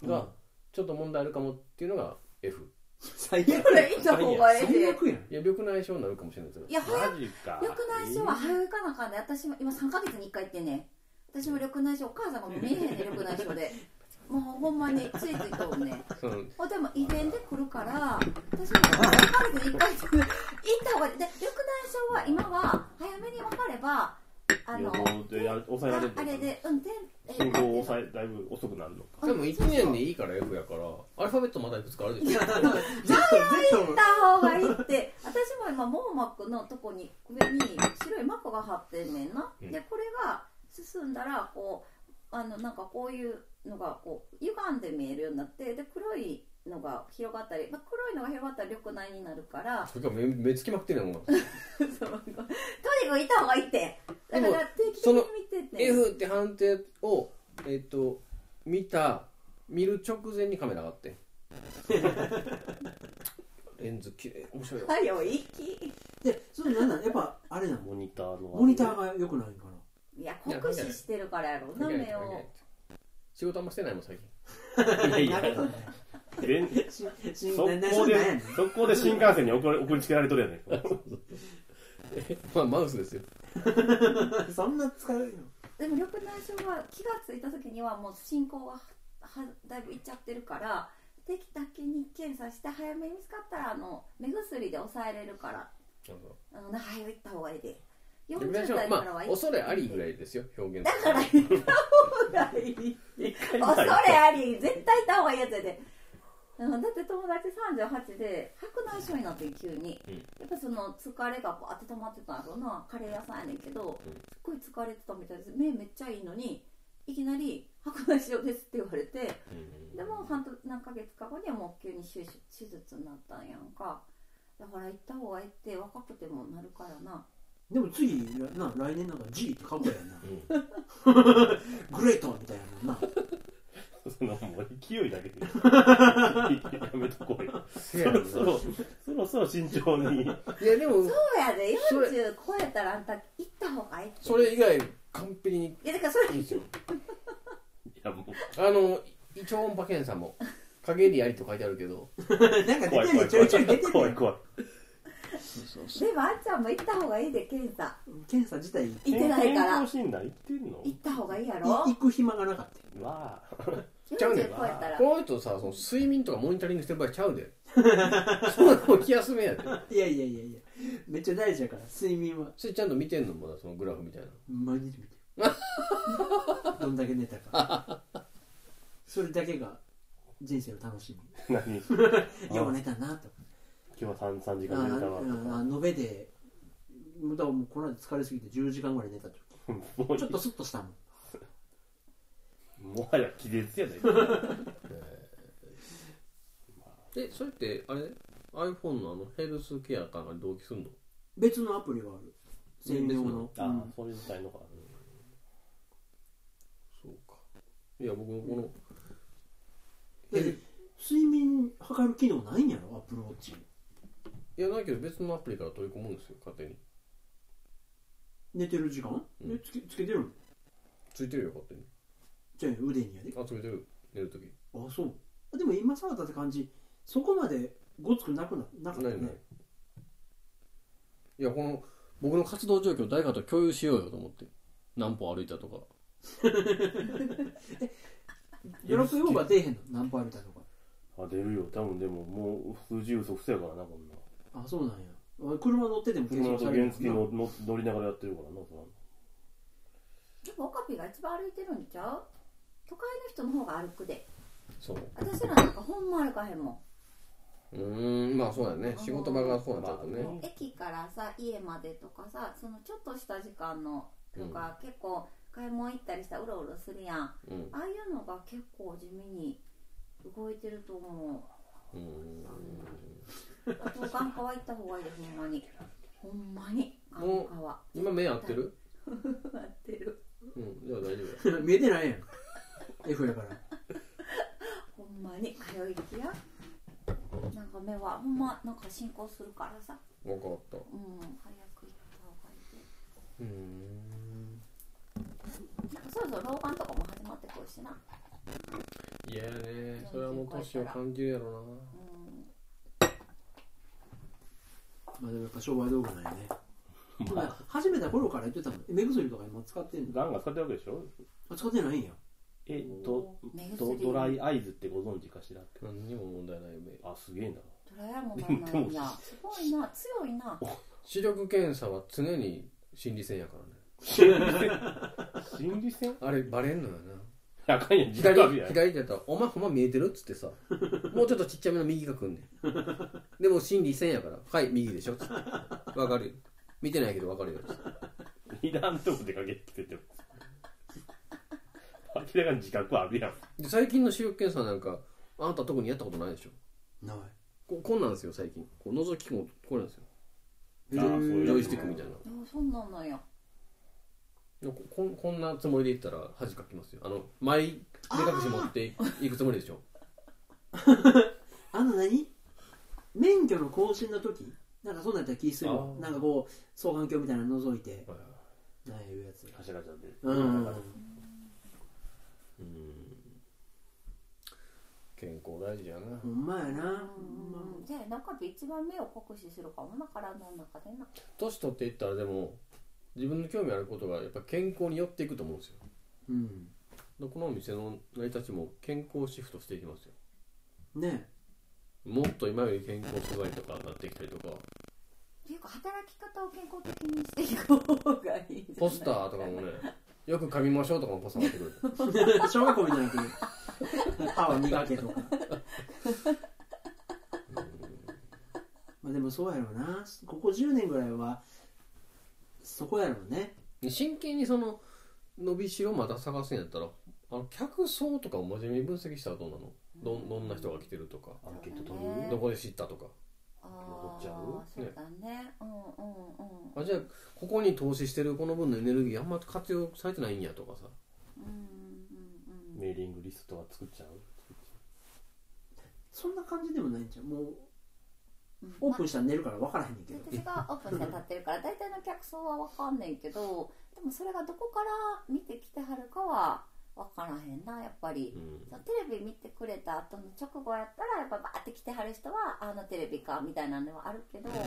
がちょっと問題あるかもっていうのが F 最悪。これ行った方がええで最悪やん。いや緑内障になるかもしれないですよ。いや早マジか。緑内障は早行かなあかんで私も今3ヶ月に1回行ってんねん。私も緑内障お母さんが見えへんねん緑内障で。もうほんまについついとんね。んそのほんでも遺伝で来るから私も3ヶ月に1回行った方がいい。で緑内障は今は早めに分かればあ予の防でやる抑えられるああれで運転え信号を抑えだいぶ遅くなるのか。でも1年でいいから F やからアルファベットまだいくつかあるでしょ。Z 行った方がいいって。私も今網膜のとこに上に白い膜が張ってんねんな、うん。でこれが進んだらこうあのなんかこういうのがこう歪んで見えるようになってで黒いのが広がったり、まあ、黒いのが広がったら緑内になるからそれから目目つきまくってんねんもん そうとにかく行った方がいいって。だから定期的に見てって F って判定をえっ、と見た見る直前にカメラがあって。レンズきれい面白いよ。はよ行き。でそれなんなん？やっぱあれなのモニターのモニターが良くないんかな？いや酷使してるからやろな目を。仕事あんましてないもん最近。いやいやで速なな攻で速攻で新幹線に送り送りつけられとるやねん まあマウスですよ。そんな使うの？でも緑内障は気がついた時にはもう進行がははだいぶいっちゃってるから定期的に検査して早めに見つかったらあの目薬で抑えれるからあの早い行った方がいいで。緑40内障ま代からはあ恐れありぐらいですよ表現だから行った方がいい恐れあり。絶対行った方がいいやつやで。うんだって友達38で白内障になって急に、うん。やっぱその疲れがこう温まってたんやろな。カレー屋さんやねんけど、うん。すっごい疲れてたみたいです。目めっちゃいいのにいきなり「白内障です」って言われてうんでも半年何ヶ月か後にはもう急に手術手術になったんやんか。だから行った方がいいって若くてもなるからな。でも次な来年なんか G って書くやんな。うん。グレートみたいなのなそのもう勢いだけで。やめとこうよ。せやんなそろそろそろ慎重に。いやでもそうやでそれ40超えたらあんた行った方がいいって。それ以外完璧にいやだからそれ。いいんですよいやもうあの胃超音波検査も陰りありと書いてあるけど。なんか怖い怖い出てるちょいちょい出てるやん。怖い怖いでもあっちゃんも行った方がいいで検査検査自体い行ってないから。健康診断行ってんの？行った方がいいやろ？行く暇がなかった。うわあ。ちゃうねん40超えたら。この人さその睡眠とかモニタリングしてる場合ちゃうで。そんなの気休めやで。いやいやいやいや。めっちゃ大事やから睡眠は。それちゃんと見てんのまだそのグラフみたいな。毎日見てる。どんだけ寝たか。それだけが人生の楽しみ。何？よう寝たなと今日は 3, 3時あ間寝たわとあ延べでだからもうこの間疲れすぎて10時間ぐらい寝たもうちょっとスッとしたもん。もはや気絶やで。えそれってあれ？iPhone のあのヘルスケアかなんかに同期すんの？別のアプリがある。専用の。ああうん。それ自体のかそうか。いや僕もこのだって睡眠測る機能ないんやろ？アップルウォッチいやないけど別のアプリから取り込むんですよ勝手に。寝てる時間、うん。えつけつけてるの？ついてるよ勝手に。じゃあ腕にやであついてる。寝るときあそう。あでも今触ったって感じ。そこまでごつくなくななかったね。ないない。いやこの僕の活動状況誰かと共有しようよと思って。何歩歩いたとか。ドラッグ用が出えへんの？何歩歩いたとか。あ出るよ。多分でももう数字嘘くせやからなこんなあそうなんや。あ車乗ってても計車と原付のの乗りながらやってるからなそんなでもオカピが一番歩いてるんちゃう？都会の人の方が歩くで。そう。私らなんかほんま歩かへんもん。うーんまあそうだよね。仕事場がそうなっちゃうとね、まあ駅からさ家までとかさそのちょっとした時間のとか、結構買い物行ったりしたらうろうろするやん。あうん。あいうのが結構地味に動いてると思う。うーんあと眼科は行った方がいいでほんまに。ほんまにもう眼科は今目合ってる？合ってる。うんじゃあ大丈夫 見えてないやん。F やから。ほんまに通いきや。なんか目はほんまなんか進行するからさ。分かった。うん早く行った方がいいで。うーん。なんかそろそろ老眼とかも始まってくるしな。いやねそれはもう年を感じるやろな。うんまあでもやっぱ商売道具なんやね。まあ。始めた頃から言ってたもん。目薬とか今使ってんの。ガンガン使ってるわけでしょ？あ使ってないんや。えっと目薬。ドドライアイズってご存知かしら？って何にも問題ない目。あすげえな。ドライヤーもなんないんやすごいな強いな。視力検査は常に心理戦やからね。心理戦？あれバレんのよなあかんやん自覚ある左やん左だったら「お前ほんま見えてる?」っつってさ。もうちょっとちっちゃめの右が来んねん。でも心理戦やから「はい右でしょ」っつって「分かるよ。見てないけど分かるよ」っつって。いらんとこ出かけてきてても。明らかに自覚あるやん。で最近の視力検査なんかあなた特にやったことないでしょ？ない。ここんなんですよ最近。こう覗きもこれなんですよ。そジョイスティックみたいな。あそんなんなんやここんこんなつもりでいったら恥かきますよ。あの前目隠し持っていくつもりでしょ。あの何？免許の更新の時？なんかそんなったら気するわあー。なんかこう双眼鏡みたいなの覗いて。はいはい。なんやいうやつ。ガシャガシャで。うん。うん。健康大事やな。ほんまやな。うん。じゃあなんか一番目を酷使するかもな体の中でな。年取っていったらでも自分の興味あることがやっぱ健康に寄っていくと思うんですよ。うん。でこのお店の成り立ちも健康シフトしていきますよ。ね。もっと今より健康素材とかになってきたりとか。っていうか働き方を健康的にしていく方がいいんじゃない。ポスターとかもねよく噛みましょうとかもポスターがってくる 小学校みたいになってる歯を磨けとか。まあでもそうやろうな。ここ10年ぐらいはそこやろうね。で真剣にその伸びしろまた探すんやったらあの客層とかを真面目に分析したらどうなの？どんどんな人が来てるとか？アンケート取る？どこで知ったとか？あ残っちゃう？あそうだね。うんうんうん。あじゃあここに投資してるこの分のエネルギーあんま活用されてないんやとかさ。うんうんうんメーリングリストは作っちゃう？そんな感じでもないんじゃんもううんオープンしたら寝るから分からへんねんけど。私がオープンして立ってるから大体の客層は分かんねんけどでもそれがどこから見てきてはるかは分からへんなやっぱり。う、ん。そうテレビ見てくれた後の直後やったらやっぱバーって来てはる人はあのテレビかみたいなのはあるけど。そうや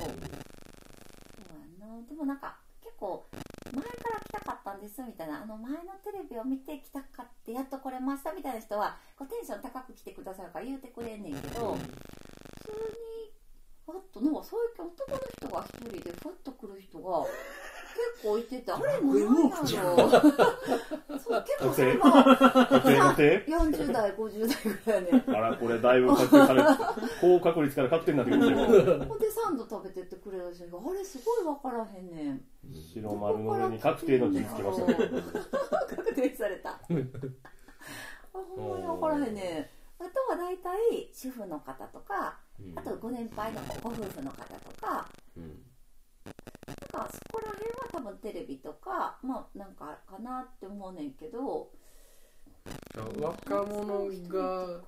な。でもなんか結構前から来たかったんですみたいな。あの前のテレビを見て来たかってやっと来れましたみたいな人はこうテンション高く来てくださるから言うてくれんねんけど、普通にふわっとなんかそういう男の人が一人でふわっと来る人が結構いててあれ何グやろそう結構それが確定確定40代50代ぐらいやね。あらこれだいぶ確定されて高確率から確定になってくるんですほんでサンド食べてってくれる人があれすごい分からへんねん。よ白丸の上に確定の字つけました。ね確定された。あほんまに分からへんねん。あとは大体主婦の方とかうんあとご年配のご夫婦の方とかうんなんかそこら辺は多分テレビとかまあなんかかなって思うねんけど若者が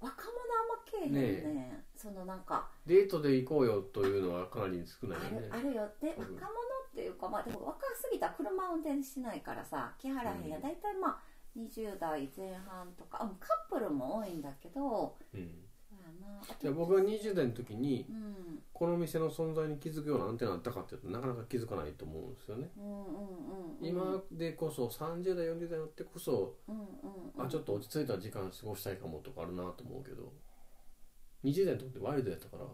若者あんまけえへんねそのなんかデートで行こうよというのはかなり少ないよね。あるよって。うん。若者っていうかまあでも若すぎたら車運転しないからさ来はらへんやうん。大体まあ20代前半とかあカップルも多いんだけどうんな。じゃあ僕が20代の時にうん。この店の存在に気づくようなアンテナあったかっていうとなかなか気づかないと思うんですよね。うんうんうんうん。今でこそ30代40代になってこそうんうんうん。あちょっと落ち着いた時間過ごしたいかもとかあるなと思うけど20代の時ってワイルドやったから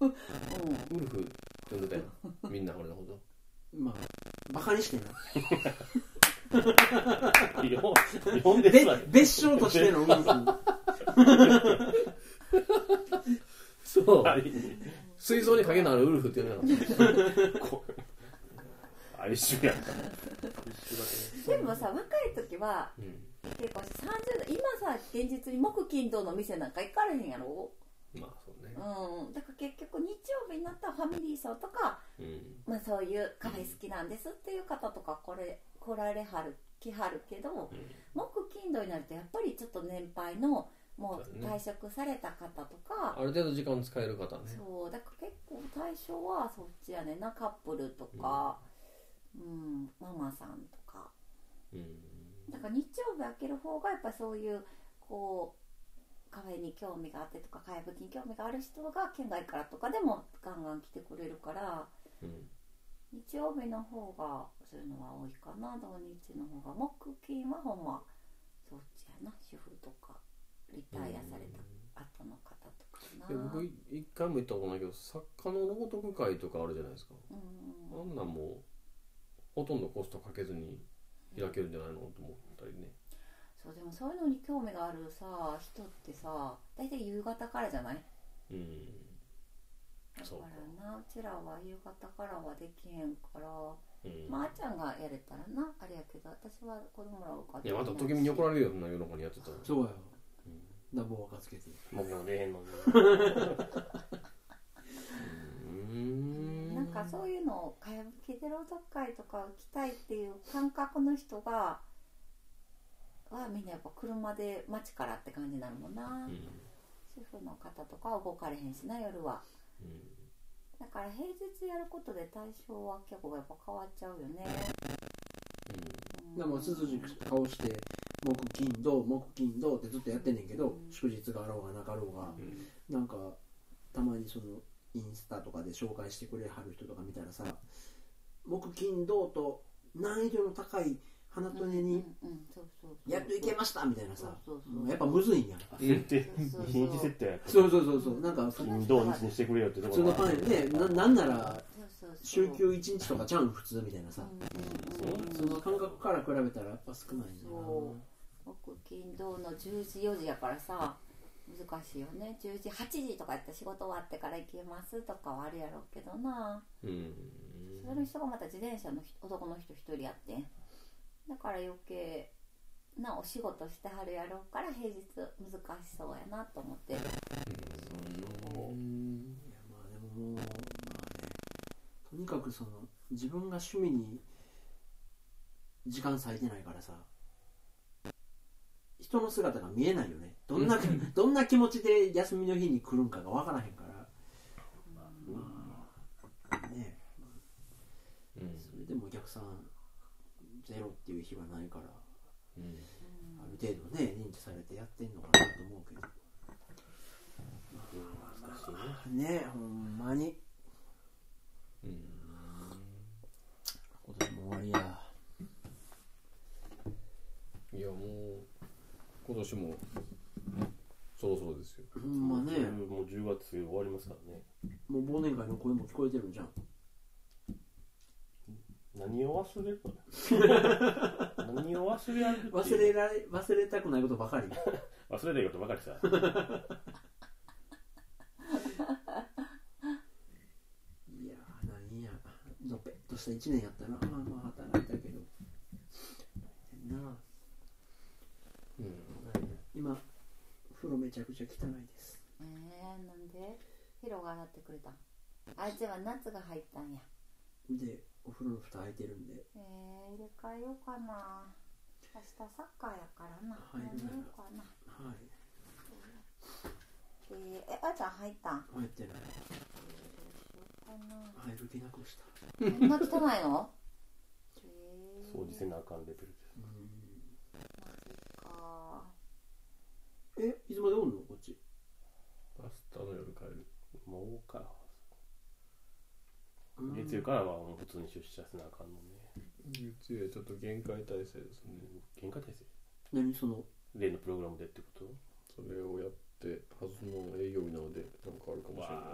うん。ウルフって呼んでたよみんな俺のこと。まあバカにしてな。いよ呼んで別称としてのウルフ そう。はい。水槽に影のあるウルフって呼んでなかったこ あ一緒やった。でもさ若い時はうん。結構30代今さ現実に木金土の店なんか行かれへんやろ？まあそうね。うん。だから結局日曜日になったらファミリー層とかうん。まあ、そういうカフェ好きなんですっていう方とかこれ来られはる来はるけど木金土になるとやっぱりちょっと年配のもう退職された方とか。ある程度時間使える方ね。そうだから結構対象はそっちやねんなカップルとか、うん。ママさんとか。うん。だから日曜日開ける方がやっぱそういうこうカフェに興味があってとかかやぶきに興味がある人が県外からとかでもガンガン来てくれるから。うん。日曜日の方がそういうのは多いかな土日の方が木金はほんまそっちやな主婦とかリタイアされた後の方とかな。で僕い一回も行ったことないけど作家の朗読会とかあるじゃないですか。うん。あんなんもうほとんどコストかけずに開けるんじゃないのと思ったりね。そうでもそういうのに興味があるさ人ってさ大体夕方からじゃない？うん。だかそうか。らなうちらは夕方からはできへんから。うん。まああーちゃんがやれたらなあれやけど私は子供らおるからいやまた時見に怒られるよそんな夜中にやってたら。そうやつけも出へんのにうん なんかそういうのをかやぶきで朗読会とか行きたいっていう感覚の人がはみんなやっぱ車で街からって感じになるもんな、うん主婦の方とかは動かれへんしな夜は。うんだから平日やることで対象は結構やっぱ変わっちゃうよね、うん。でも涼しい顔して木金土木金土ってずっとやってんねんけど、うん。祝日があろうがなかろうが、うん。なんかたまにそのインスタとかで紹介してくれはる人とか見たらさ木金土と難易度の高い花とねにうんうんそうそうそう。やっといけましたみたいなさそうそうそう。やっぱむずいんや設定そうそうそう。日にち設そうそうそうそう。なんか普金土日にしてくれよってところ通のパンでななんならそうそうそう。週休1日とかちゃうん普通みたいなさ。その感覚から比べたらやっぱ少ないんだそ木金土の10時4時やからさ難しいよね。10時8時とかやったら仕事終わってから行けますとかはあるやろうけどな。うん。その人がまた自転車の人男の人一人やってん。だから余計なお仕事してはるやろうから平日難しそうやなと思っていやまあでももうまあね。とにかくその自分が趣味に時間割いてないからさ人の姿が見えないよね。どんな どんな気持ちで休みの日に来るんかが分からへんから。まあねうん。それでもお客さんゼロっていう日はないから。うん。ある程度ね認知されてやってんのかなと思うけど。難しいね。ねほんまに。うん。今年も終わりやいやもう今年もそろそろですよ。ほんまね。もう10月終わりますからね。もう忘年会の声も聞こえてるんじゃん。何を忘れるの？何を忘れられる忘れられ忘れたくないことばかり。忘れないことばかりさ。いやーなんや。のぺっとした1年やったな。まあまあ働いたけどなあうん今風呂めちゃくちゃ汚いです。えー、なんで？ヒロが洗ってくれた。んあいつは夏が入ったんや。でお風呂の蓋開いてるんで。えー、入れ替えようかな。明日サッカーやからな。はい。やめようかな。はい。えー、えあいちゃん入ったん？入ってない。かな。入る気なくした。そんな汚いの？えー、掃除せなあかんレベルですかえいつまでおんの？こっち。明日の夜帰る。もうかうん。月曜からはもう普通に出社せなあかんのね。月曜ちょっと限界体制ですね。喧嘩体制？何その？例のプログラムでってこと？それをやってはずの営業日なのでなんかあるかもしれない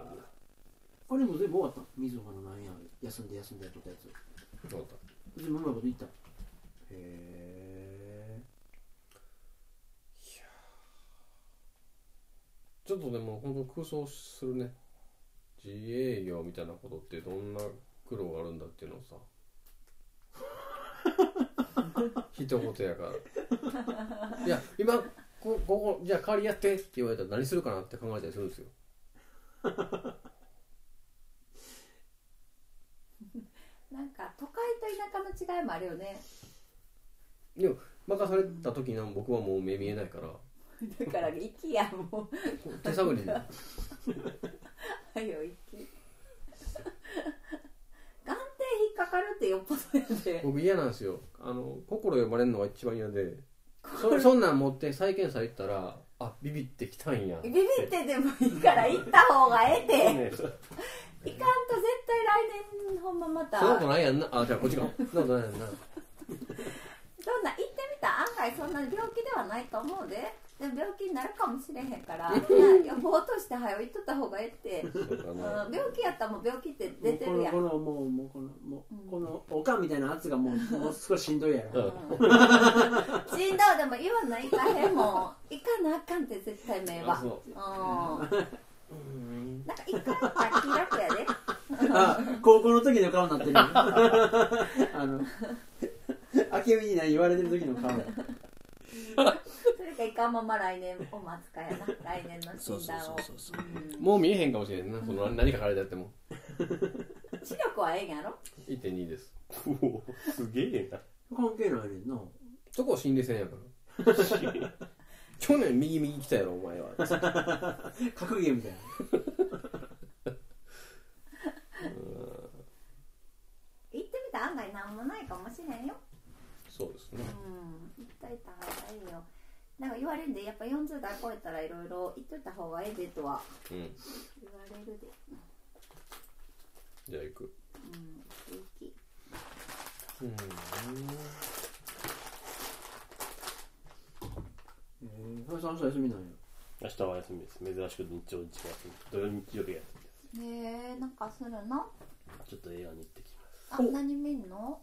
あ。れも全部終わった水岡のなんや休んで休んでやっとったやつ。分かっ全部うまいこと言ったへえちょっとでも本当空想するね。自営業みたいなことってどんな苦労があるんだっていうのをさ。一言やから。いや今こここじゃあ代わりやってって言われたら何するかなって考えたりするんですよ。なんか都会と田舎の違いもあるよね。でも任された時に僕はもう目見えないからだから息やもう。手探りで。はよ息眼底引っかかるってよっぽどやで。僕嫌なんですよ。あの心呼ばれるのが一番嫌で。そそんなん持って再検査行ったらあビビってきたんや。ビビってでもいいから行った方がええてね。そ行かんと絶対来年ほんままた。そんなことないやんな。あじゃあこっちかそんなことないやんな。そんな行ってみたら案外そんな病気ではないと思うででも病気になるかもしれへんから 予防として早う行っとった方がええって。病気やったらもう病気って出てるやん。このもうもうこのもう、うん。このおかんみたいな圧がもう もう少ししんどいやろ、うん。しんどいでも言わないかへんもん。行かなあかんって絶対目は。う。うん。なん。か行かんったら気楽やで。あ高校の時の顔になってるあの明美に何言われてる時の顔それかいかんまま来年を待つかやな。来年の診断を。もう見えへんかもしれんなその何書かれてあっても。視力はええんやろ？1.2です。うおすげえな。関係ないねんな。そこ心理戦やから。去年右右来たやろお前は。格ゲーみたいな。行ってみたら案外なんもないかもしれんよ。そうですね。うん。行っといた方がいいよなんか言われんでやっぱ40代超えたらいろいろ行っといた方がええでとはうん。言われるで。じゃあ行く。うんうん。えー、林さん明日休みなんや。明日は休みです。珍しく日曜日が休み。土曜日曜日が休みでへえなんかするの？すちょっと映画に行ってきます。あ何見んの？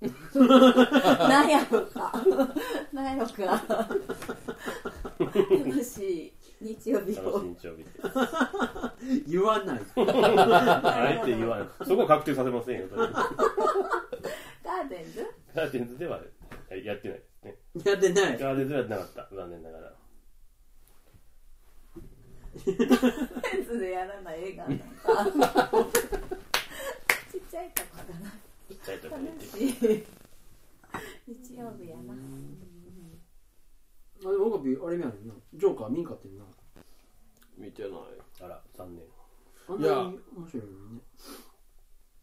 何やろか。何やろか。楽しい日曜日楽しをい日曜日です。言わない。あえて言わないそこは確定させませんよガーデデンズ？ガーデンズではやってないですね。やってない。ガーデンズではなかった。残念ながら。ガーデンズでやらない映画なんか。ちっちゃいとこだな。ちっちゃい時に楽しい日曜日やなあでもオカピあれ見やね。んなジョーカー見んかってんな見てないあら残念あんなに面白いのにね。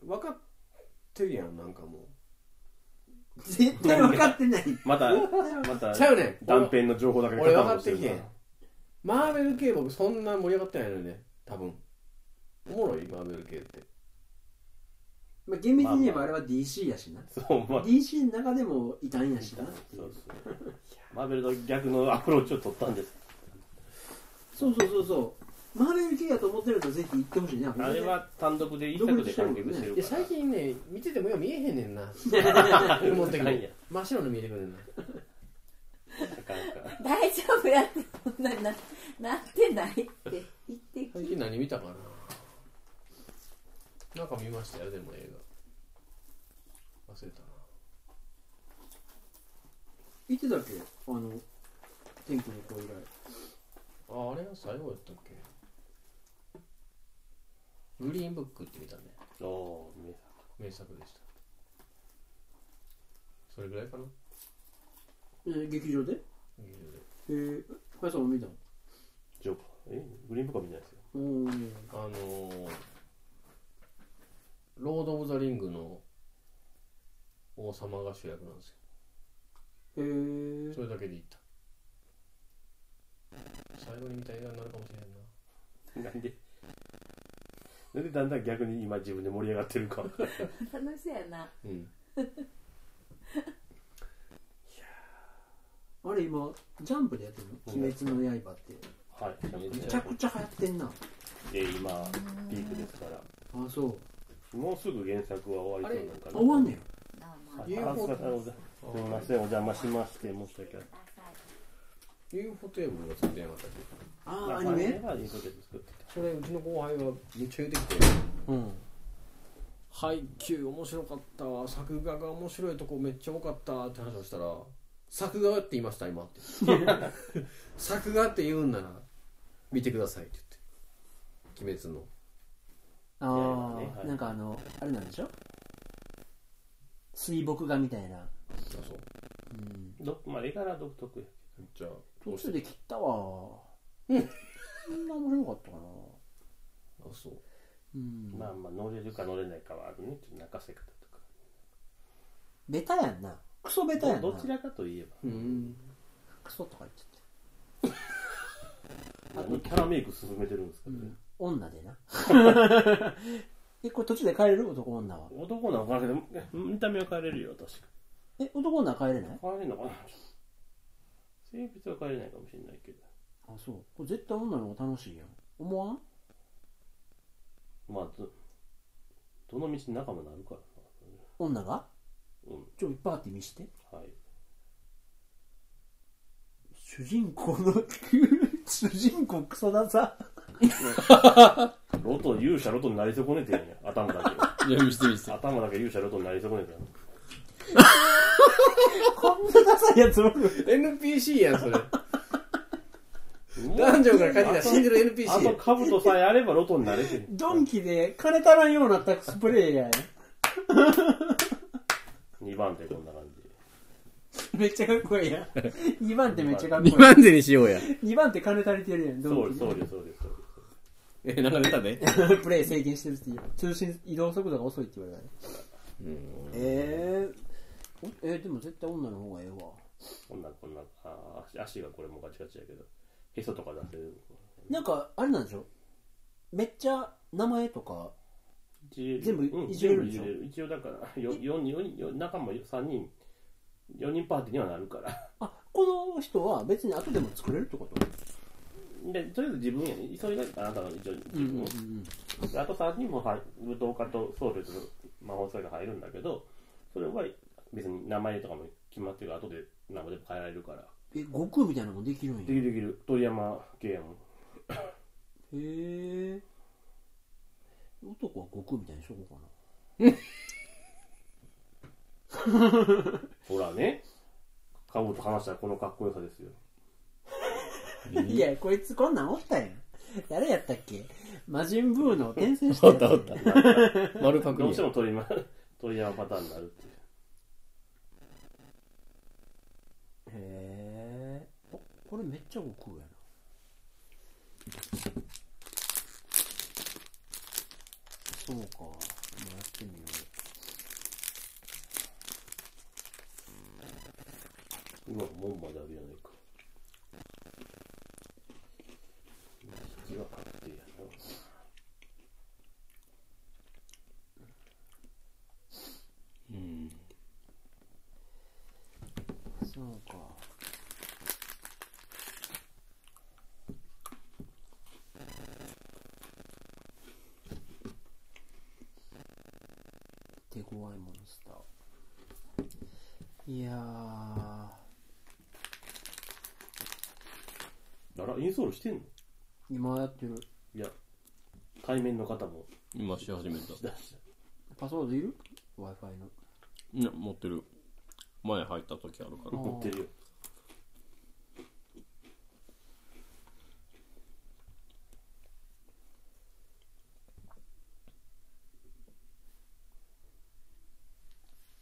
分かってるやんなんかも絶対分かってないまたまたちゃうね。ん断片の情報だけ俺分かってきるへんマーベル系僕そんな盛り上がってないのよね。多分おもろいマーベル系ってまあ厳密に言えばあれは DC やしな。そうまあ。DC の中でも異端やしなっていそううそう。マーベルの逆のアプローチを取ったんです。そうそうそうそう。マーベル系やと思ってるとぜひ行ってほしいねあれは単独で一作で完結してるから。いや最近ね見ててもよう見えへんねんな。思ってきないや。て真っ白の見えてくるねんな。なかなか大丈夫やってそんな。にななってないって。言ってき最近何見たかななんか見ましたよでも映画。忘れたな。行ってたっけ？あの天気の子以来。ああれが最後やったっけ？グリーンブックって見たね。おおー名作名作でした。それぐらいかな？えー劇場で？劇場で。えー、林さんも見たの？ジョーカーえグリーンブックは見てないですよ。おーあのー、ロード・オブ・ザ・リングの王様が主役なんですよ。えー。それだけで言った。最後に見た映画になるかもしれんな。なんで？なんでだんだん逆に今自分で盛り上がってるか。楽しそうやな。うん。あれ今ジャンプでやってるの？鬼滅の刃って。はいめちゃくちゃ流行ってんな。で今ピークですから。あそうもうすぐ原作は終わりそうなんかな。あ終わんねや UFO あすいませんおざすみませんお邪魔しまして申し訳ない UFO テーブルが作ってなかったっけ？ああアニメそれうちの後輩がめっちゃ言うてきて。うん。配給面白かった。わ作画が面白いとこめっちゃ多かったって話をしたら作画って言いました今って。作画って言うんなら見てくださいって言って。鬼滅のああ、ねはい。なんかあのあれなんでしょ？水墨画みたいな、そうそう。うん、どまあ絵柄は独特やじゃあ途中で切ったわ。うん。そんな面白かったかな。あそう。うん、まあまあ乗れるか乗れないかはあるね。ちょっと泣かせ方とか。ベタやんな。クソベタやんな。どどちらかといえば。うん。クソとか言っちゃって。何キャラメイク進めてるんですかね、女でな。えこれ途中で帰れる？男女は。男なんかけど見た目は変えれるよ確か。え男女は帰れない？変えれんのかな？性別は変えれないかもしれないけど。あそう。これ絶対女の方が楽しいやん。思わん？まあどどの道仲間になるから女が？なうん。ちょいっぱいあって見して。はい。主人公の 主人公クソださロト勇者ロトになり損ねてんや頭だいや見せて見せけ頭だけ勇者ロトになり損ねてんやこんなダサいやつおる NPC やんそれ。ダンジョンから帰ってきた死んでる NPC あと兜さえあればロトになれてるドンキで金足らんようになったスプレーやん。2番手こんな感じ。めっちゃかっこいいやん。2番手めっちゃかっこいい。2番手にしようや。2番手金足りてるやんドそうンキ。そうですそうですそうですえなんか出たで。プレイ制限してるっていう。通信移動速度が遅いって言われたえー、おえー、でも絶対女の方がええわ。こんなこんなあー足足がこれもガチガチやけど。へそとか出せるな。んかあれなんでしょ？めっちゃ名前とか全部うんいじれるでしょ？全部いじれる。一応だからよ四人四人よ仲間3人。4人パーティーにはなるから。あこの人は別に後でも作れるってこと？でとりあえず自分やね。それがあなたの一応自分、あと3人もはい武道家と僧侶と魔法使いが入るんだけどそれは別に名前とかも決まってるから後で名前でも変えられるから。え悟空みたいなのもできるんや。へできるできる。鳥山系やもんえ。男は悟空みたいにしとこうかな。ほらね。カブと話したらこのかっこよさですよいや、こいつこんなんおったやん。誰やったっけ？魔人ブーの転生したおやつったおった丸パクリやどうしても鳥ま 鳥山パターンになるっていうへえ。おこれめっちゃ悟空やな。そうか。もうやってみようわ門まであるやないか次は確定やなうんう。そうか。手強いモンスター。いやー。あらインストールしてんの？今やってる。いや対面の方も今し始めた出したパスワードいる ?Wi-Fi の。いや持ってる前入った時あるからあ持ってるよ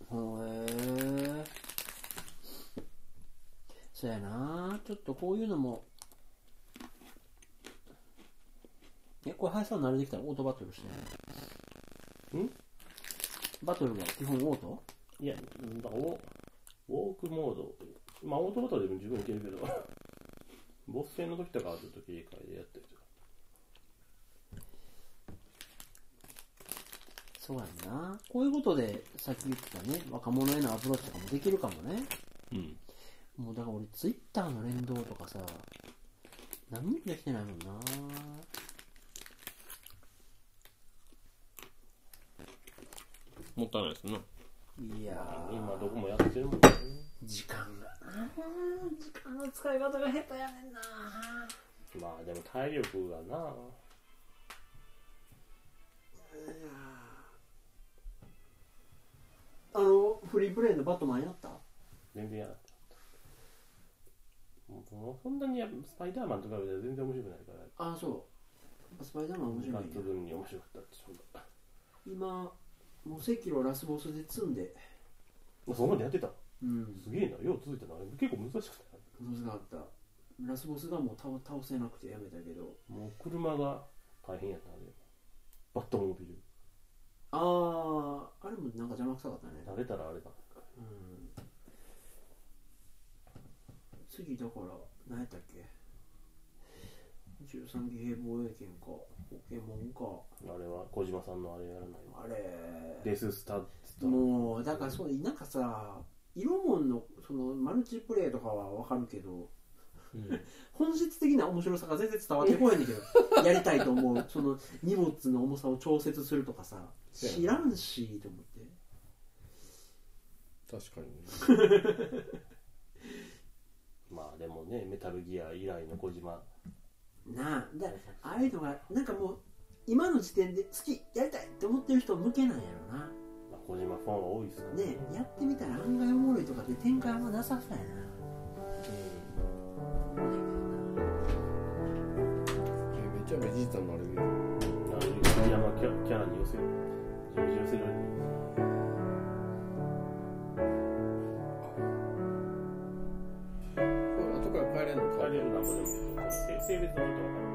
ほえそやなちょっとこういうのもえこれ林さん慣れてきたらオートバトルして。ん？バトルは基本オート？いやなんだおウォークモードまあオートバトルでも十分いけるけど。ボス戦の時とかはちょっと警戒でやったりとか。そうやんな。こういうことでさっき言ってたね若者へのアプローチとかもできるかもね。うんもうだから俺ツイッターの連動とかさ何もできてないもんな。もったいないですな。いやー。今どこもやってるもんね。時間が時間の使い方が下手やねんなまあでも体力がな。あのフリープレイのバットマンやった？全然や。らなかったもうそんなにやスパイダーマンとかで全然面白くないから。あそう。スパイダーマン面白い抜群に面白かったって今もう赤炉ラスボスで積んで。もうそこまでやってた？うん。すげえな。よう続いたな。結構難しくて。難しかった。ラスボスがもう倒倒せなくてやめたけど。もう車が大変やったね。バットモービル。あああれもなんか邪魔くさかったね。慣れたらあれだ。うん次だから何やったっけ？13機兵防衛圏かポケモンか。あれは小島さんのあれやらないあれ。デスストってもうだからそうなんかさ色もんのそのマルチプレイとかはわかるけどうん。本質的な面白さが全然伝わってこないんだけど やりたいと思うその荷物の重さを調節するとかさ知らんしと思って。確かにね まあでもねメタルギア以来の小島。なあだああいうのがなんかもう今の時点で好きやりたいって思ってる人向けなんやろな。まあ小島ファンは多いですからね。やってみたら案外おもろいとかって展開あんまなさそうやな。えめっちゃベジータのあれでああいう杉山キャキャラに寄せる。寄せるの帰れるなんぼでも性別のこと。は